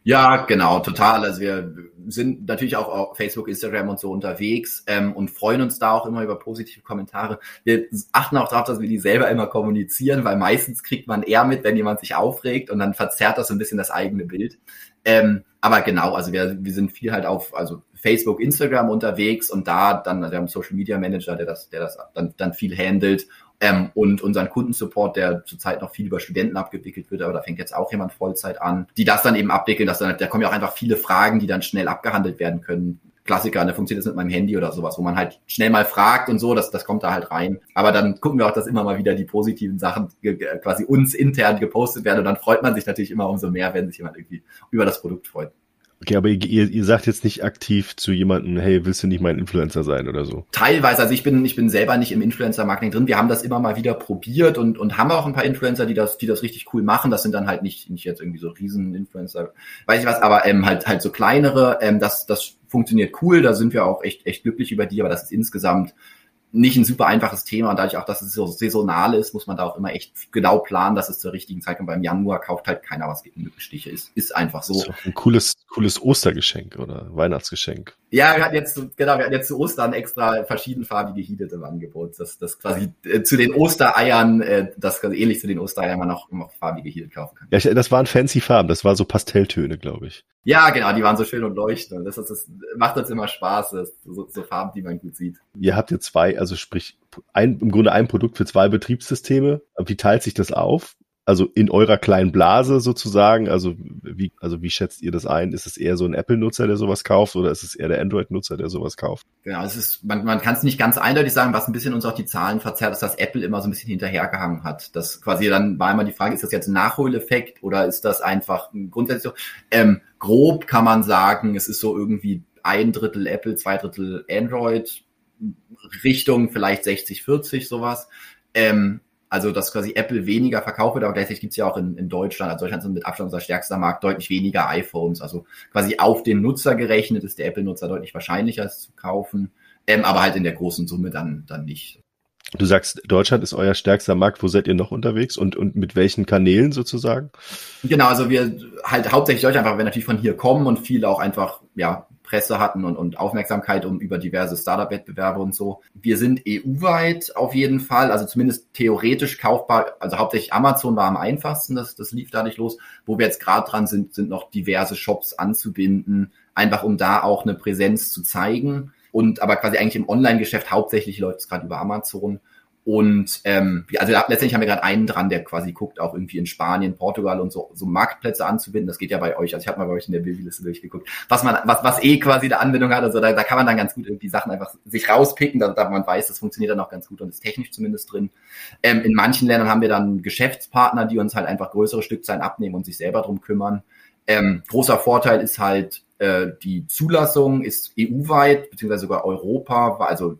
Speaker 2: ja, genau, total. Also wir sind natürlich auch auf Facebook, Instagram und so unterwegs ähm, und freuen uns da auch immer über positive Kommentare. Wir achten auch darauf, dass wir die selber immer kommunizieren, weil meistens kriegt man eher mit, wenn jemand sich aufregt und dann verzerrt das so ein bisschen das eigene Bild. Ähm, aber genau, also wir, wir sind viel halt auf also Facebook, Instagram unterwegs und da dann, also wir haben einen Social Media Manager, der das, der das dann, dann viel handelt ähm, und unseren Kundensupport, der zurzeit noch viel über Studenten abgewickelt wird, aber da fängt jetzt auch jemand Vollzeit an, die das dann eben abwickeln, dass dann, da kommen ja auch einfach viele Fragen, die dann schnell abgehandelt werden können. Klassiker, da funktioniert das mit meinem Handy oder sowas, wo man halt schnell mal fragt und so, das, das kommt da halt rein. Aber dann gucken wir auch, dass immer mal wieder die positiven Sachen quasi uns intern gepostet werden und dann freut man sich natürlich immer umso mehr, wenn sich jemand irgendwie über das Produkt freut.
Speaker 1: Okay, aber ihr, ihr sagt jetzt nicht aktiv zu jemandem, hey, willst du nicht mein Influencer sein oder so?
Speaker 2: Teilweise, also ich bin, ich bin selber nicht im Influencer-Marketing drin. Wir haben das immer mal wieder probiert und, und haben auch ein paar Influencer, die das, die das richtig cool machen. Das sind dann halt nicht, nicht jetzt irgendwie so Riesen-Influencer, weiß ich was, aber ähm, halt, halt so kleinere. Ähm, das, das funktioniert cool. Da sind wir auch echt, echt glücklich über die, aber das ist insgesamt nicht ein super einfaches Thema und dadurch auch, dass es so saisonal ist, muss man da auch immer echt genau planen, dass es zur richtigen Zeit kommt. Beim Januar kauft halt keiner was gegen Mückenstiche. Ist, ist einfach so.
Speaker 1: Ist ein cooles, cooles Ostergeschenk oder Weihnachtsgeschenk.
Speaker 2: Ja, wir hatten jetzt, genau, wir hatten jetzt zu Ostern extra verschiedenfarbige Heated im Angebot. Das, das quasi äh, zu den Ostereiern, äh, das quasi ähnlich zu den Ostereiern man auch noch farbige Heated kaufen kann.
Speaker 1: Ja, das waren fancy Farben, das war so Pastelltöne, glaube ich.
Speaker 2: Ja, genau, die waren so schön und leuchtend. Das, das, das macht uns immer Spaß, das, so, so Farben, die man gut sieht.
Speaker 1: Ihr habt jetzt zwei, also sprich, ein, im Grunde ein Produkt für zwei Betriebssysteme. Wie teilt sich das auf? Also in eurer kleinen Blase sozusagen, also wie, also wie schätzt ihr das ein? Ist es eher so ein Apple-Nutzer, der sowas kauft, oder ist es eher der Android-Nutzer, der sowas kauft?
Speaker 2: Genau, es ist, man, man kann es nicht ganz eindeutig sagen, was ein bisschen uns auch die Zahlen verzerrt, ist, dass Apple immer so ein bisschen hinterhergehangen hat. Das quasi dann war immer die Frage, ist das jetzt ein Nachholeffekt oder ist das einfach ein grundsätzlich? Ähm, grob kann man sagen, es ist so irgendwie ein Drittel Apple, zwei Drittel Android, Richtung vielleicht 60, 40 sowas. Ähm, also dass quasi Apple weniger verkauft wird, aber gleichzeitig gibt's ja auch in, in Deutschland, also Deutschland sind mit Abstand unser stärkster Markt, deutlich weniger iPhones. Also quasi auf den Nutzer gerechnet ist der Apple-Nutzer deutlich wahrscheinlicher es zu kaufen, ähm, aber halt in der großen Summe dann, dann nicht.
Speaker 1: Du sagst, Deutschland ist euer stärkster Markt. Wo seid ihr noch unterwegs und, und mit welchen Kanälen sozusagen?
Speaker 2: Genau, also wir halt hauptsächlich Deutschland, einfach, wenn natürlich von hier kommen und viele auch einfach, ja, Presse hatten und, und Aufmerksamkeit um über diverse Startup-Wettbewerbe und so. Wir sind EU-weit auf jeden Fall, also zumindest theoretisch kaufbar. Also hauptsächlich Amazon war am einfachsten, das, das lief da nicht los. Wo wir jetzt gerade dran sind, sind noch diverse Shops anzubinden, einfach um da auch eine Präsenz zu zeigen. Und aber quasi eigentlich im Online-Geschäft hauptsächlich läuft es gerade über Amazon. Und ähm, also letztendlich haben wir gerade einen dran, der quasi guckt, auch irgendwie in Spanien, Portugal und so, so Marktplätze anzubinden. Das geht ja bei euch. Also ich habe mal bei euch in der Babyliste durchgeguckt, was man, was, was eh quasi eine Anbindung hat. Also da, da kann man dann ganz gut irgendwie Sachen einfach sich rauspicken, da, da man weiß, das funktioniert dann auch ganz gut und ist technisch zumindest drin. Ähm, in manchen Ländern haben wir dann Geschäftspartner, die uns halt einfach größere Stückzahlen abnehmen und sich selber drum kümmern. Ähm, großer Vorteil ist halt, äh, die Zulassung ist EU-weit, beziehungsweise sogar Europa, also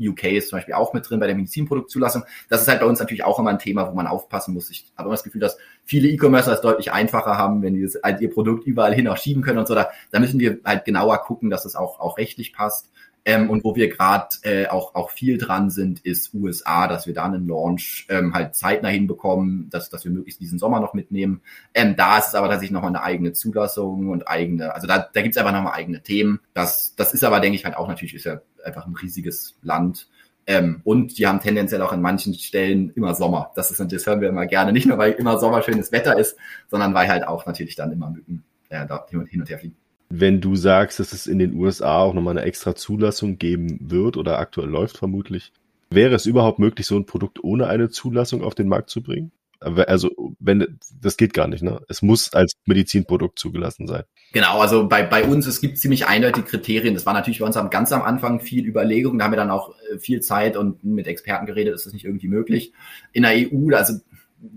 Speaker 2: UK ist zum Beispiel auch mit drin bei der Medizinproduktzulassung. Das ist halt bei uns natürlich auch immer ein Thema, wo man aufpassen muss. Ich habe immer das Gefühl, dass viele E-Commercer es deutlich einfacher haben, wenn die halt ihr Produkt überall hin auch schieben können und so. Da, da müssen wir halt genauer gucken, dass es auch, auch rechtlich passt. Ähm, und wo wir gerade äh, auch, auch viel dran sind, ist USA, dass wir da einen Launch ähm, halt zeitnah hinbekommen, dass, dass wir möglichst diesen Sommer noch mitnehmen. Ähm, da ist es aber tatsächlich nochmal eine eigene Zulassung und eigene, also da, da gibt es einfach nochmal eigene Themen. Das, das ist aber, denke ich, halt auch natürlich, ist ja einfach ein riesiges Land. Ähm, und die haben tendenziell auch an manchen Stellen immer Sommer. Das ist das hören wir immer gerne. Nicht nur, weil immer Sommer schönes Wetter ist, sondern weil halt auch natürlich dann immer Mücken äh, da hin und her fliegen.
Speaker 1: Wenn du sagst, dass es in den USA auch nochmal eine extra Zulassung geben wird oder aktuell läuft vermutlich, wäre es überhaupt möglich, so ein Produkt ohne eine Zulassung auf den Markt zu bringen? Also, wenn, das geht gar nicht, ne? Es muss als Medizinprodukt zugelassen sein.
Speaker 2: Genau, also bei, bei uns, es gibt ziemlich eindeutige Kriterien. Das war natürlich bei uns am, ganz am Anfang viel Überlegung. Da haben wir dann auch äh, viel Zeit und mit Experten geredet, ist das nicht irgendwie möglich. In der EU, also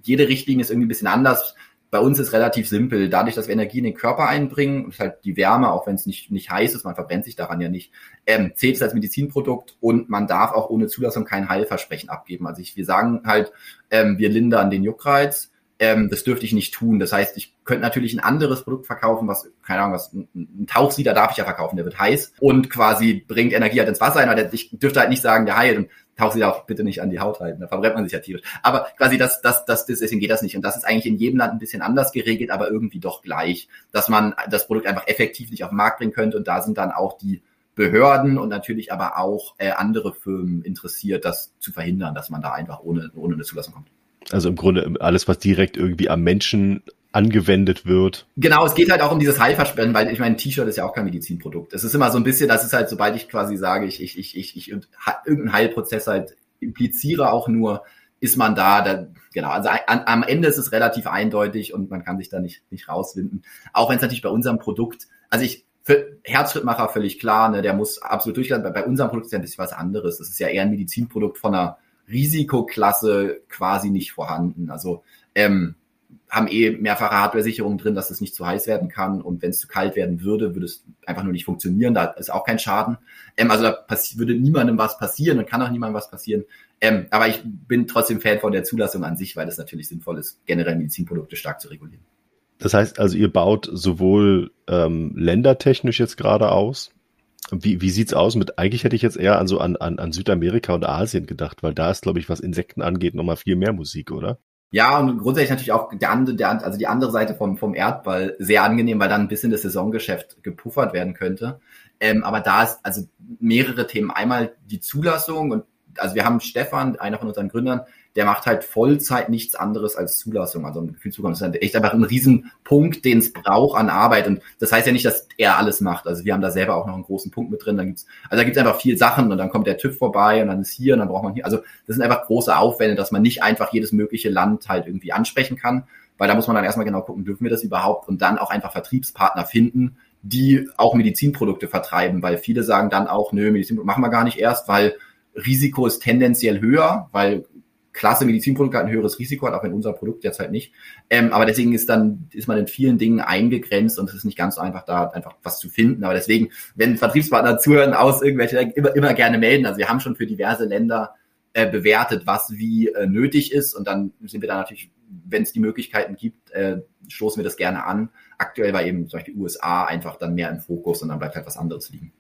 Speaker 2: jede Richtlinie ist irgendwie ein bisschen anders. Bei uns ist relativ simpel. Dadurch, dass wir Energie in den Körper einbringen, ist halt die Wärme, auch wenn es nicht, nicht heiß ist, man verbrennt sich daran ja nicht, ähm, zählt es als Medizinprodukt und man darf auch ohne Zulassung kein Heilversprechen abgeben. Also ich, wir sagen halt, ähm, wir lindern den Juckreiz, ähm, das dürfte ich nicht tun. Das heißt, ich könnte natürlich ein anderes Produkt verkaufen, was, keine Ahnung, was, ein Tauchsieder darf ich ja verkaufen, der wird heiß und quasi bringt Energie halt ins Wasser ein, aber ich dürfte halt nicht sagen, der heilt und Tauchsieder auch bitte nicht an die Haut halten, da verbrennt man sich ja tierisch. Aber quasi das, das, das, deswegen geht das nicht. Und das ist eigentlich in jedem Land ein bisschen anders geregelt, aber irgendwie doch gleich, dass man das Produkt einfach effektiv nicht auf den Markt bringen könnte und da sind dann auch die Behörden und natürlich aber auch äh, andere Firmen interessiert, das zu verhindern, dass man da einfach ohne, ohne eine Zulassung kommt.
Speaker 1: Also im Grunde alles, was direkt irgendwie am Menschen angewendet wird.
Speaker 2: Genau, es geht halt auch um dieses Heilversprechen, weil ich meine, ein T-Shirt ist ja auch kein Medizinprodukt. Es ist immer so ein bisschen, das ist halt, sobald ich quasi sage, ich, ich, ich, ich, ich irgendeinen Heilprozess halt impliziere auch nur, ist man da, da genau, also an, am Ende ist es relativ eindeutig und man kann sich da nicht, nicht rauswinden. Auch wenn es natürlich bei unserem Produkt, also ich, für Herzschrittmacher völlig klar, ne, der muss absolut durchgehen. Bei, bei unserem Produkt ist ja ein bisschen was anderes. Das ist ja eher ein Medizinprodukt von einer Risikoklasse quasi nicht vorhanden. Also ähm, haben eh mehrfache Hardware-Sicherungen drin, dass es nicht zu heiß werden kann und wenn es zu kalt werden würde, würde es einfach nur nicht funktionieren. Da ist auch kein Schaden. Ähm, also da würde niemandem was passieren und kann auch niemandem was passieren. Ähm, aber ich bin trotzdem Fan von der Zulassung an sich, weil es natürlich sinnvoll ist, generell Medizinprodukte stark zu regulieren.
Speaker 1: Das heißt also, ihr baut sowohl ähm, ländertechnisch jetzt gerade aus, wie, wie sieht's aus mit, eigentlich hätte ich jetzt eher an so an, an, an Südamerika und Asien gedacht, weil da ist, glaube ich, was Insekten angeht, nochmal viel mehr Musik, oder?
Speaker 2: Ja, und grundsätzlich natürlich auch der andere, der, also die andere Seite vom, vom Erdball sehr angenehm, weil dann ein bisschen das Saisongeschäft gepuffert werden könnte. Ähm, aber da ist also mehrere Themen. Einmal die Zulassung und also wir haben Stefan, einer von unseren Gründern, der macht halt Vollzeit nichts anderes als Zulassung, also ein Gefühlszugang. Das ist halt echt einfach ein Riesenpunkt, den es braucht an Arbeit. Und das heißt ja nicht, dass er alles macht. Also wir haben da selber auch noch einen großen Punkt mit drin. Dann gibt's, also da gibt's einfach viel Sachen und dann kommt der TÜV vorbei und dann ist hier und dann braucht man hier. Also das sind einfach große Aufwände, dass man nicht einfach jedes mögliche Land halt irgendwie ansprechen kann. Weil da muss man dann erstmal genau gucken, dürfen wir das überhaupt und dann auch einfach Vertriebspartner finden, die auch Medizinprodukte vertreiben, weil viele sagen dann auch, nö, Medizinprodukte machen wir gar nicht erst, weil Risiko ist tendenziell höher, weil klasse Medizinprodukt hat ein höheres Risiko hat, auch wenn unser Produkt derzeit nicht. Ähm, aber deswegen ist dann, ist man in vielen Dingen eingegrenzt und es ist nicht ganz so einfach, da einfach was zu finden. Aber deswegen, wenn Vertriebspartner zuhören aus irgendwelchen, immer, immer gerne melden. Also wir haben schon für diverse Länder äh, bewertet, was wie äh, nötig ist. Und dann sind wir da natürlich, wenn es die Möglichkeiten gibt, äh, stoßen wir das gerne an. Aktuell war eben zum Beispiel USA einfach dann mehr im Fokus und dann bleibt halt was anderes liegen.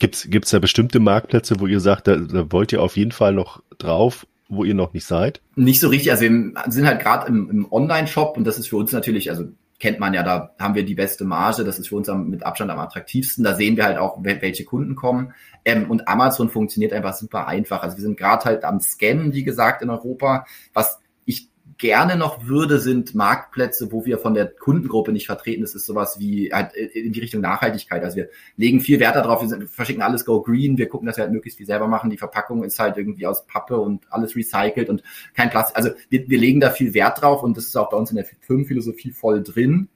Speaker 1: Gibt's gibt's da bestimmte Marktplätze, wo ihr sagt, da, da wollt ihr auf jeden Fall noch drauf wo ihr noch nicht seid?
Speaker 2: Nicht so richtig. Also wir sind halt gerade im, im Online-Shop und das ist für uns natürlich, also kennt man ja, da haben wir die beste Marge, das ist für uns am, mit Abstand am attraktivsten. Da sehen wir halt auch, welche Kunden kommen. Ähm, und Amazon funktioniert einfach super einfach. Also wir sind gerade halt am Scannen, wie gesagt, in Europa, was gerne noch würde, sind Marktplätze, wo wir von der Kundengruppe nicht vertreten. Das ist sowas wie halt in die Richtung Nachhaltigkeit. Also wir legen viel Wert darauf, wir verschicken alles Go Green, wir gucken, dass wir halt möglichst viel selber machen. Die Verpackung ist halt irgendwie aus Pappe und alles recycelt und kein Plastik. Also wir, wir legen da viel Wert drauf und das ist auch bei uns in der Firmenphilosophie voll drin.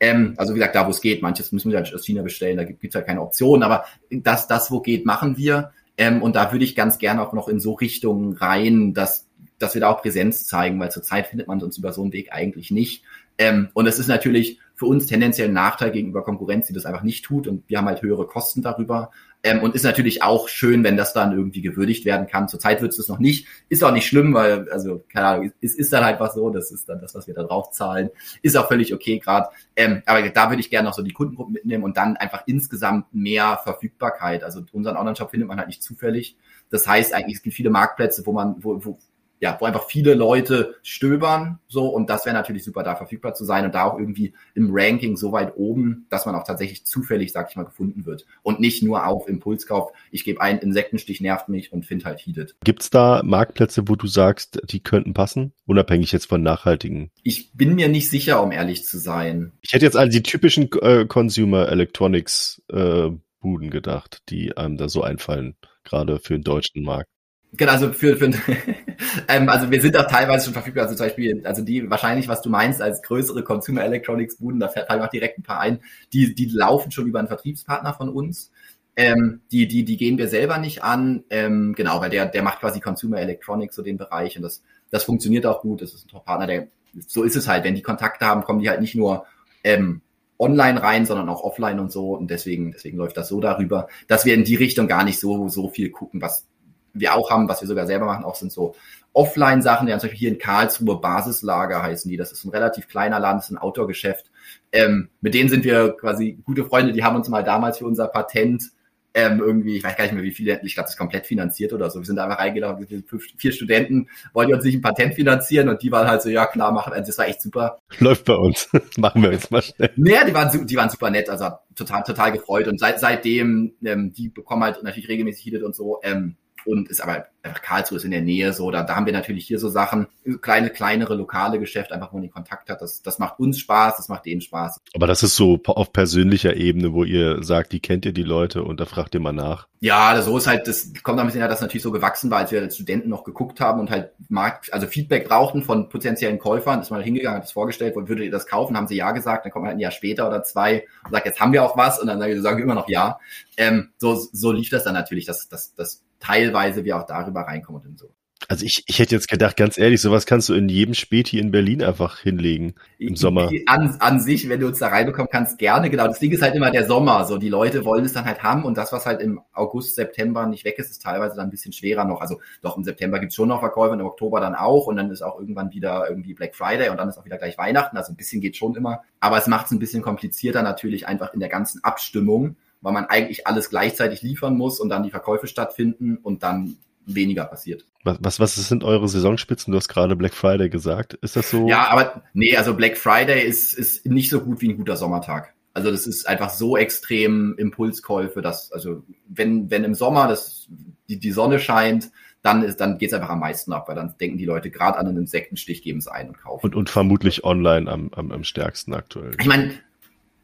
Speaker 2: Ähm, also wie gesagt, da wo es geht, manches müssen wir halt aus China bestellen, da gibt es halt keine Option, aber das, das wo geht, machen wir. Ähm, und da würde ich ganz gerne auch noch in so Richtungen rein, dass dass wir da auch Präsenz zeigen, weil zurzeit findet man uns über so einen Weg eigentlich nicht. Ähm, und es ist natürlich für uns tendenziell ein Nachteil gegenüber Konkurrenz, die das einfach nicht tut und wir haben halt höhere Kosten darüber. Ähm, und ist natürlich auch schön, wenn das dann irgendwie gewürdigt werden kann. Zurzeit wird es noch nicht. Ist auch nicht schlimm, weil, also, keine Ahnung, es ist dann halt was so, das ist dann das, was wir da drauf zahlen. Ist auch völlig okay gerade. Ähm, aber da würde ich gerne noch so die Kundengruppen mitnehmen und dann einfach insgesamt mehr Verfügbarkeit. Also unseren Online-Shop findet man halt nicht zufällig. Das heißt eigentlich, es gibt viele Marktplätze, wo man, wo, wo ja, wo einfach viele Leute stöbern, so, und das wäre natürlich super, da verfügbar zu sein und da auch irgendwie im Ranking so weit oben, dass man auch tatsächlich zufällig, sag ich mal, gefunden wird. Und nicht nur auf Impulskauf, ich gebe einen Insektenstich, nervt mich und finde halt Heated.
Speaker 1: Gibt's da Marktplätze, wo du sagst, die könnten passen? Unabhängig jetzt von nachhaltigen?
Speaker 2: Ich bin mir nicht sicher, um ehrlich zu sein.
Speaker 1: Ich hätte jetzt an die typischen äh, Consumer Electronics äh, Buden gedacht, die einem da so einfallen, gerade für den deutschen Markt.
Speaker 2: Genau, also für, für ähm, also wir sind auch teilweise schon verfügbar, also zum Beispiel, also die wahrscheinlich, was du meinst, als größere Consumer Electronics Buden, da fallen auch direkt ein paar ein, die, die laufen schon über einen Vertriebspartner von uns. Ähm, die, die, die gehen wir selber nicht an, ähm, genau, weil der, der macht quasi Consumer Electronics, so den Bereich, und das, das funktioniert auch gut, das ist ein Top-Partner, der, so ist es halt, wenn die Kontakte haben, kommen die halt nicht nur ähm, online rein, sondern auch offline und so, und deswegen, deswegen läuft das so darüber, dass wir in die Richtung gar nicht so, so viel gucken, was, wir auch haben, was wir sogar selber machen, auch sind so Offline-Sachen, ja, zum Beispiel hier in Karlsruhe Basislager heißen die. Das ist ein relativ kleiner Laden, das ist ein Outdoor-Geschäft. Ähm, mit denen sind wir quasi gute Freunde, die haben uns mal damals für unser Patent ähm, irgendwie, ich weiß gar nicht mehr, wie viele, ich glaube, das ist komplett finanziert oder so. Wir sind einfach reingelaufen, vier Studenten wollten uns nicht ein Patent finanzieren und die waren halt so, ja klar, machen, also das war echt super.
Speaker 1: Läuft bei uns. machen wir jetzt mal schnell.
Speaker 2: Naja, die waren, die waren super nett, also total, total gefreut und seit, seitdem, ähm, die bekommen halt natürlich regelmäßig Heated und so, ähm, und ist aber einfach Karlsruhe ist in der Nähe so, da, da haben wir natürlich hier so Sachen, kleine, kleinere lokale Geschäft, einfach wo man den Kontakt hat. Das, das macht uns Spaß, das macht denen Spaß.
Speaker 1: Aber das ist so auf persönlicher Ebene, wo ihr sagt, die kennt ihr die Leute und da fragt ihr mal nach.
Speaker 2: Ja, so ist halt, das kommt ein bisschen her, dass natürlich so gewachsen war, als wir als Studenten noch geguckt haben und halt Markt, also Feedback brauchten von potenziellen Käufern, ist mal hingegangen, hat das vorgestellt, und würdet ihr das kaufen, haben sie ja gesagt, dann kommt man halt ein Jahr später oder zwei und sagt, jetzt haben wir auch was und dann sagen wir immer noch ja. Ähm, so, so lief das dann natürlich, dass, dass, dass teilweise wir auch darüber reinkommen und so.
Speaker 1: Also ich, ich hätte jetzt gedacht, ganz ehrlich, sowas kannst du in jedem Späti in Berlin einfach hinlegen im Sommer.
Speaker 2: An, an sich, wenn du uns da reinbekommen kannst, gerne. Genau, das Ding ist halt immer der Sommer. So, die Leute wollen es dann halt haben und das, was halt im August, September nicht weg ist, ist teilweise dann ein bisschen schwerer noch. Also doch, im September gibt's schon noch Verkäufe und im Oktober dann auch und dann ist auch irgendwann wieder irgendwie Black Friday und dann ist auch wieder gleich Weihnachten. Also ein bisschen geht schon immer. Aber es macht es ein bisschen komplizierter natürlich einfach in der ganzen Abstimmung weil man eigentlich alles gleichzeitig liefern muss und dann die Verkäufe stattfinden und dann weniger passiert.
Speaker 1: Was, was, was sind eure Saisonspitzen? Du hast gerade Black Friday gesagt. Ist das so?
Speaker 2: Ja, aber nee, also Black Friday ist, ist nicht so gut wie ein guter Sommertag. Also das ist einfach so extrem Impulskäufe, dass, also wenn, wenn im Sommer das, die, die Sonne scheint, dann ist, dann geht's einfach am meisten ab, weil dann denken die Leute gerade an einen Insektenstich, geben es ein und kaufen.
Speaker 1: Und, und vermutlich online am, am, am stärksten aktuell.
Speaker 2: Ich meine,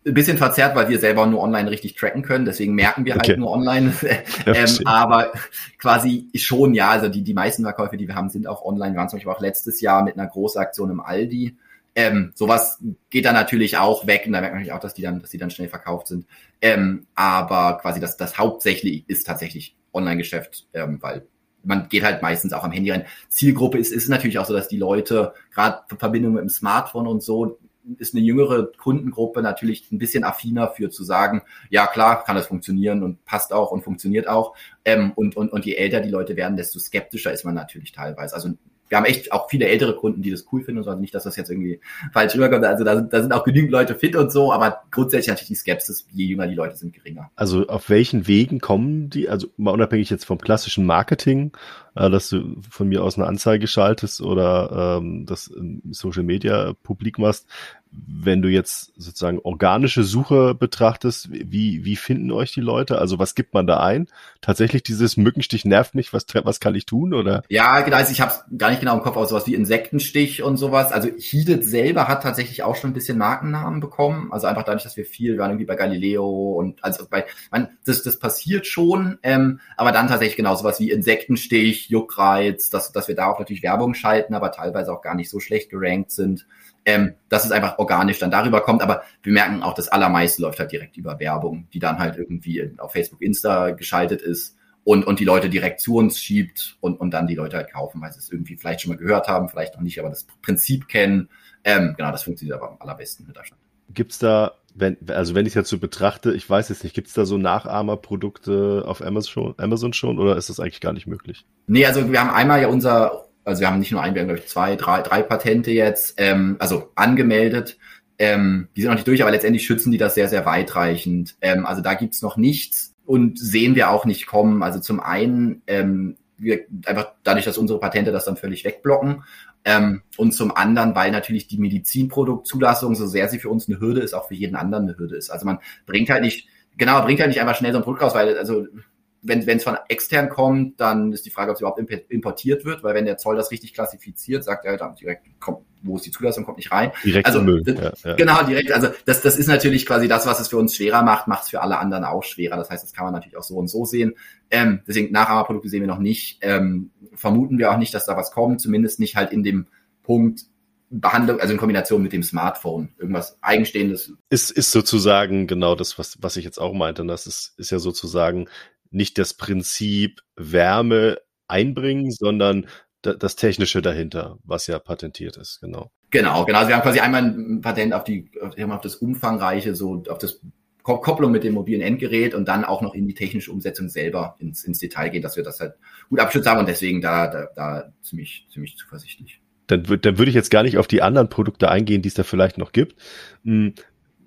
Speaker 2: ein bisschen verzerrt, weil wir selber nur online richtig tracken können, deswegen merken wir halt okay. nur online. ähm, aber quasi schon, ja, also die, die meisten Verkäufe, die wir haben, sind auch online. Wir waren zum Beispiel auch letztes Jahr mit einer großen Aktion im Aldi. Ähm, sowas geht dann natürlich auch weg und da merkt man natürlich auch, dass die dann, dass die dann schnell verkauft sind. Ähm, aber quasi das, das hauptsächlich ist tatsächlich Online-Geschäft, ähm, weil man geht halt meistens auch am Handy rein. Zielgruppe ist, ist natürlich auch so, dass die Leute gerade Verbindung mit dem Smartphone und so ist eine jüngere Kundengruppe natürlich ein bisschen affiner für zu sagen, ja klar, kann das funktionieren und passt auch und funktioniert auch. Ähm, und, und, und je älter die Leute werden, desto skeptischer ist man natürlich teilweise. Also wir haben echt auch viele ältere Kunden, die das cool finden und so. Also nicht, dass das jetzt irgendwie falsch rüberkommt. Also da sind, da sind auch genügend Leute fit und so, aber grundsätzlich natürlich die Skepsis, je jünger die Leute sind, geringer.
Speaker 1: Also auf welchen Wegen kommen die, also mal unabhängig jetzt vom klassischen Marketing, äh, dass du von mir aus eine Anzeige schaltest oder ähm, das Social Media publik machst, wenn du jetzt sozusagen organische Suche betrachtest, wie, wie finden euch die Leute? Also was gibt man da ein? Tatsächlich dieses Mückenstich nervt mich, was, was kann ich tun? Oder?
Speaker 2: Ja, genau, also ich habe gar nicht genau im Kopf, aber sowas wie Insektenstich und sowas. Also Heated selber hat tatsächlich auch schon ein bisschen Markennamen bekommen. Also einfach dadurch, dass wir viel, waren irgendwie bei Galileo und also bei, man, das, das passiert schon, ähm, aber dann tatsächlich genau sowas wie Insektenstich, Juckreiz, dass, dass wir auch natürlich Werbung schalten, aber teilweise auch gar nicht so schlecht gerankt sind ähm, dass es einfach organisch dann darüber kommt. Aber wir merken auch, das allermeiste läuft halt direkt über Werbung, die dann halt irgendwie auf Facebook, Insta geschaltet ist und, und die Leute direkt zu uns schiebt und, und dann die Leute halt kaufen, weil sie es irgendwie vielleicht schon mal gehört haben, vielleicht noch nicht, aber das Prinzip kennen. Ähm, genau, das funktioniert aber am allerbesten mit Deutschland.
Speaker 1: Gibt's da, wenn, also wenn ich so betrachte, ich weiß jetzt nicht, gibt's da so Nachahmerprodukte auf Amazon, Amazon schon oder ist das eigentlich gar nicht möglich?
Speaker 2: Nee, also wir haben einmal ja unser also wir haben nicht nur ein, wir haben glaube ich zwei, drei, drei Patente jetzt, ähm, also angemeldet. Ähm, die sind noch nicht durch, aber letztendlich schützen die das sehr, sehr weitreichend. Ähm, also da gibt's noch nichts und sehen wir auch nicht kommen. Also zum einen ähm, wir einfach dadurch, dass unsere Patente das dann völlig wegblocken. Ähm, und zum anderen, weil natürlich die Medizinproduktzulassung, so sehr sie für uns eine Hürde ist, auch für jeden anderen eine Hürde ist. Also man bringt halt nicht, genau, bringt halt nicht einfach schnell so ein Produkt raus, weil also wenn es von extern kommt, dann ist die Frage, ob es überhaupt importiert wird, weil wenn der Zoll das richtig klassifiziert, sagt er dann direkt, kommt, wo ist die Zulassung, kommt nicht rein.
Speaker 1: Direkt
Speaker 2: also,
Speaker 1: Müll.
Speaker 2: Ja, ja. Genau, direkt. Also das, das ist natürlich quasi das, was es für uns schwerer macht, macht es für alle anderen auch schwerer. Das heißt, das kann man natürlich auch so und so sehen. Ähm, deswegen Nachahmerprodukte sehen wir noch nicht. Ähm, vermuten wir auch nicht, dass da was kommt, zumindest nicht halt in dem Punkt, Behandlung, also in Kombination mit dem Smartphone, irgendwas Eigenstehendes.
Speaker 1: Ist, ist sozusagen genau das, was, was ich jetzt auch meinte. Das ist, ist ja sozusagen nicht das Prinzip Wärme einbringen, sondern das Technische dahinter, was ja patentiert ist, genau.
Speaker 2: Genau, genau. Wir haben quasi einmal ein Patent auf die, auf das umfangreiche, so auf das Kopplung mit dem mobilen Endgerät und dann auch noch in die technische Umsetzung selber ins, ins Detail gehen, dass wir das halt gut abschützt haben und deswegen da, da, da ziemlich, ziemlich zuversichtlich.
Speaker 1: Dann, dann würde ich jetzt gar nicht auf die anderen Produkte eingehen, die es da vielleicht noch gibt. Hm,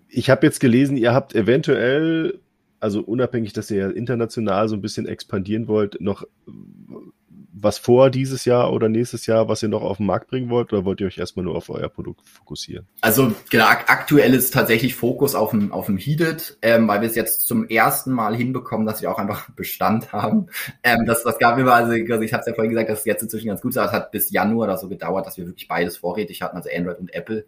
Speaker 1: ich habe jetzt gelesen, ihr habt eventuell also unabhängig, dass ihr ja international so ein bisschen expandieren wollt, noch was vor dieses Jahr oder nächstes Jahr, was ihr noch auf den Markt bringen wollt, oder wollt ihr euch erstmal nur auf euer Produkt fokussieren?
Speaker 2: Also genau, aktuell ist tatsächlich Fokus auf dem, auf dem Heated, ähm, weil wir es jetzt zum ersten Mal hinbekommen, dass wir auch einfach Bestand haben. Ähm, das, das gab immer, also, also ich habe es ja vorhin gesagt, dass es jetzt inzwischen ganz gut ist, es hat bis Januar oder so gedauert, dass wir wirklich beides vorrätig hatten, also Android und Apple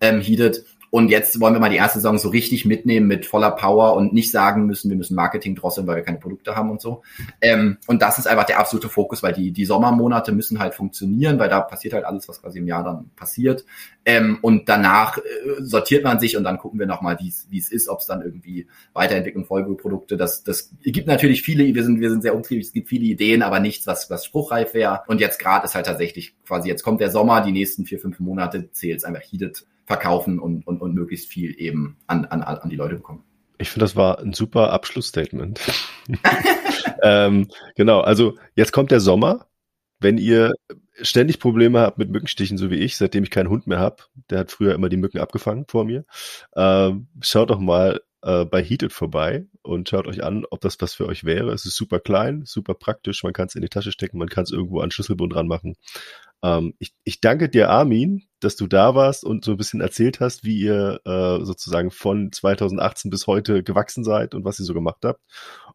Speaker 2: ähm, Heated. Und jetzt wollen wir mal die erste Saison so richtig mitnehmen mit voller Power und nicht sagen müssen, wir müssen Marketing drosseln, weil wir keine Produkte haben und so. Ähm, und das ist einfach der absolute Fokus, weil die, die Sommermonate müssen halt funktionieren, weil da passiert halt alles, was quasi im Jahr dann passiert. Ähm, und danach äh, sortiert man sich und dann gucken wir nochmal, wie es ist, ob es dann irgendwie Weiterentwicklung, Folgeprodukte, das, das gibt natürlich viele, wir sind, wir sind sehr umtriebig, es gibt viele Ideen, aber nichts, was, was spruchreif wäre. Und jetzt gerade ist halt tatsächlich quasi, jetzt kommt der Sommer, die nächsten vier, fünf Monate zählt es einfach heated verkaufen und, und, und möglichst viel eben an, an, an die Leute bekommen.
Speaker 1: Ich finde, das war ein super Abschlussstatement. ähm, genau, also jetzt kommt der Sommer. Wenn ihr ständig Probleme habt mit Mückenstichen, so wie ich, seitdem ich keinen Hund mehr habe, der hat früher immer die Mücken abgefangen vor mir, ähm, schaut doch mal äh, bei Heated vorbei und schaut euch an, ob das was für euch wäre. Es ist super klein, super praktisch, man kann es in die Tasche stecken, man kann es irgendwo an Schlüsselbund ranmachen. Ähm, ich, ich danke dir, Armin, dass du da warst und so ein bisschen erzählt hast, wie ihr äh, sozusagen von 2018 bis heute gewachsen seid und was ihr so gemacht habt.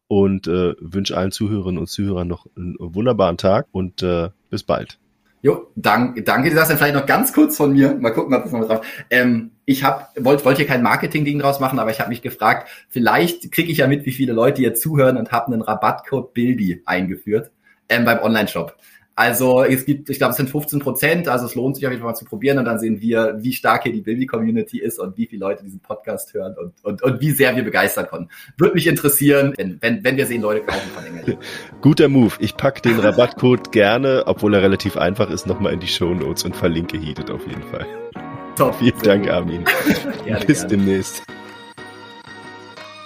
Speaker 1: Und äh, wünsche allen Zuhörerinnen und Zuhörern noch einen wunderbaren Tag und äh, bis bald.
Speaker 2: Jo, danke, danke dann vielleicht noch ganz kurz von mir. Mal gucken, ob das noch drauf. Ähm, ich habe wollte wollt hier kein Marketing-Ding draus machen, aber ich habe mich gefragt, vielleicht kriege ich ja mit, wie viele Leute hier zuhören und habe einen Rabattcode Bilby eingeführt ähm, beim Online-Shop. Also es gibt, ich glaube, es sind 15 Prozent, also es lohnt sich auf jeden Fall mal zu probieren und dann sehen wir, wie stark hier die Bilby-Community ist und wie viele Leute diesen Podcast hören und, und, und wie sehr wir begeistern konnten. Würde mich interessieren, wenn, wenn, wenn wir sehen, Leute kaufen von Engel.
Speaker 1: Guter Move. Ich pack den Rabattcode gerne, obwohl er relativ einfach ist, nochmal in die Show Notes und verlinke Heated auf jeden Fall. Top. Vielen Dank, Armin. gerne, Bis gerne. demnächst.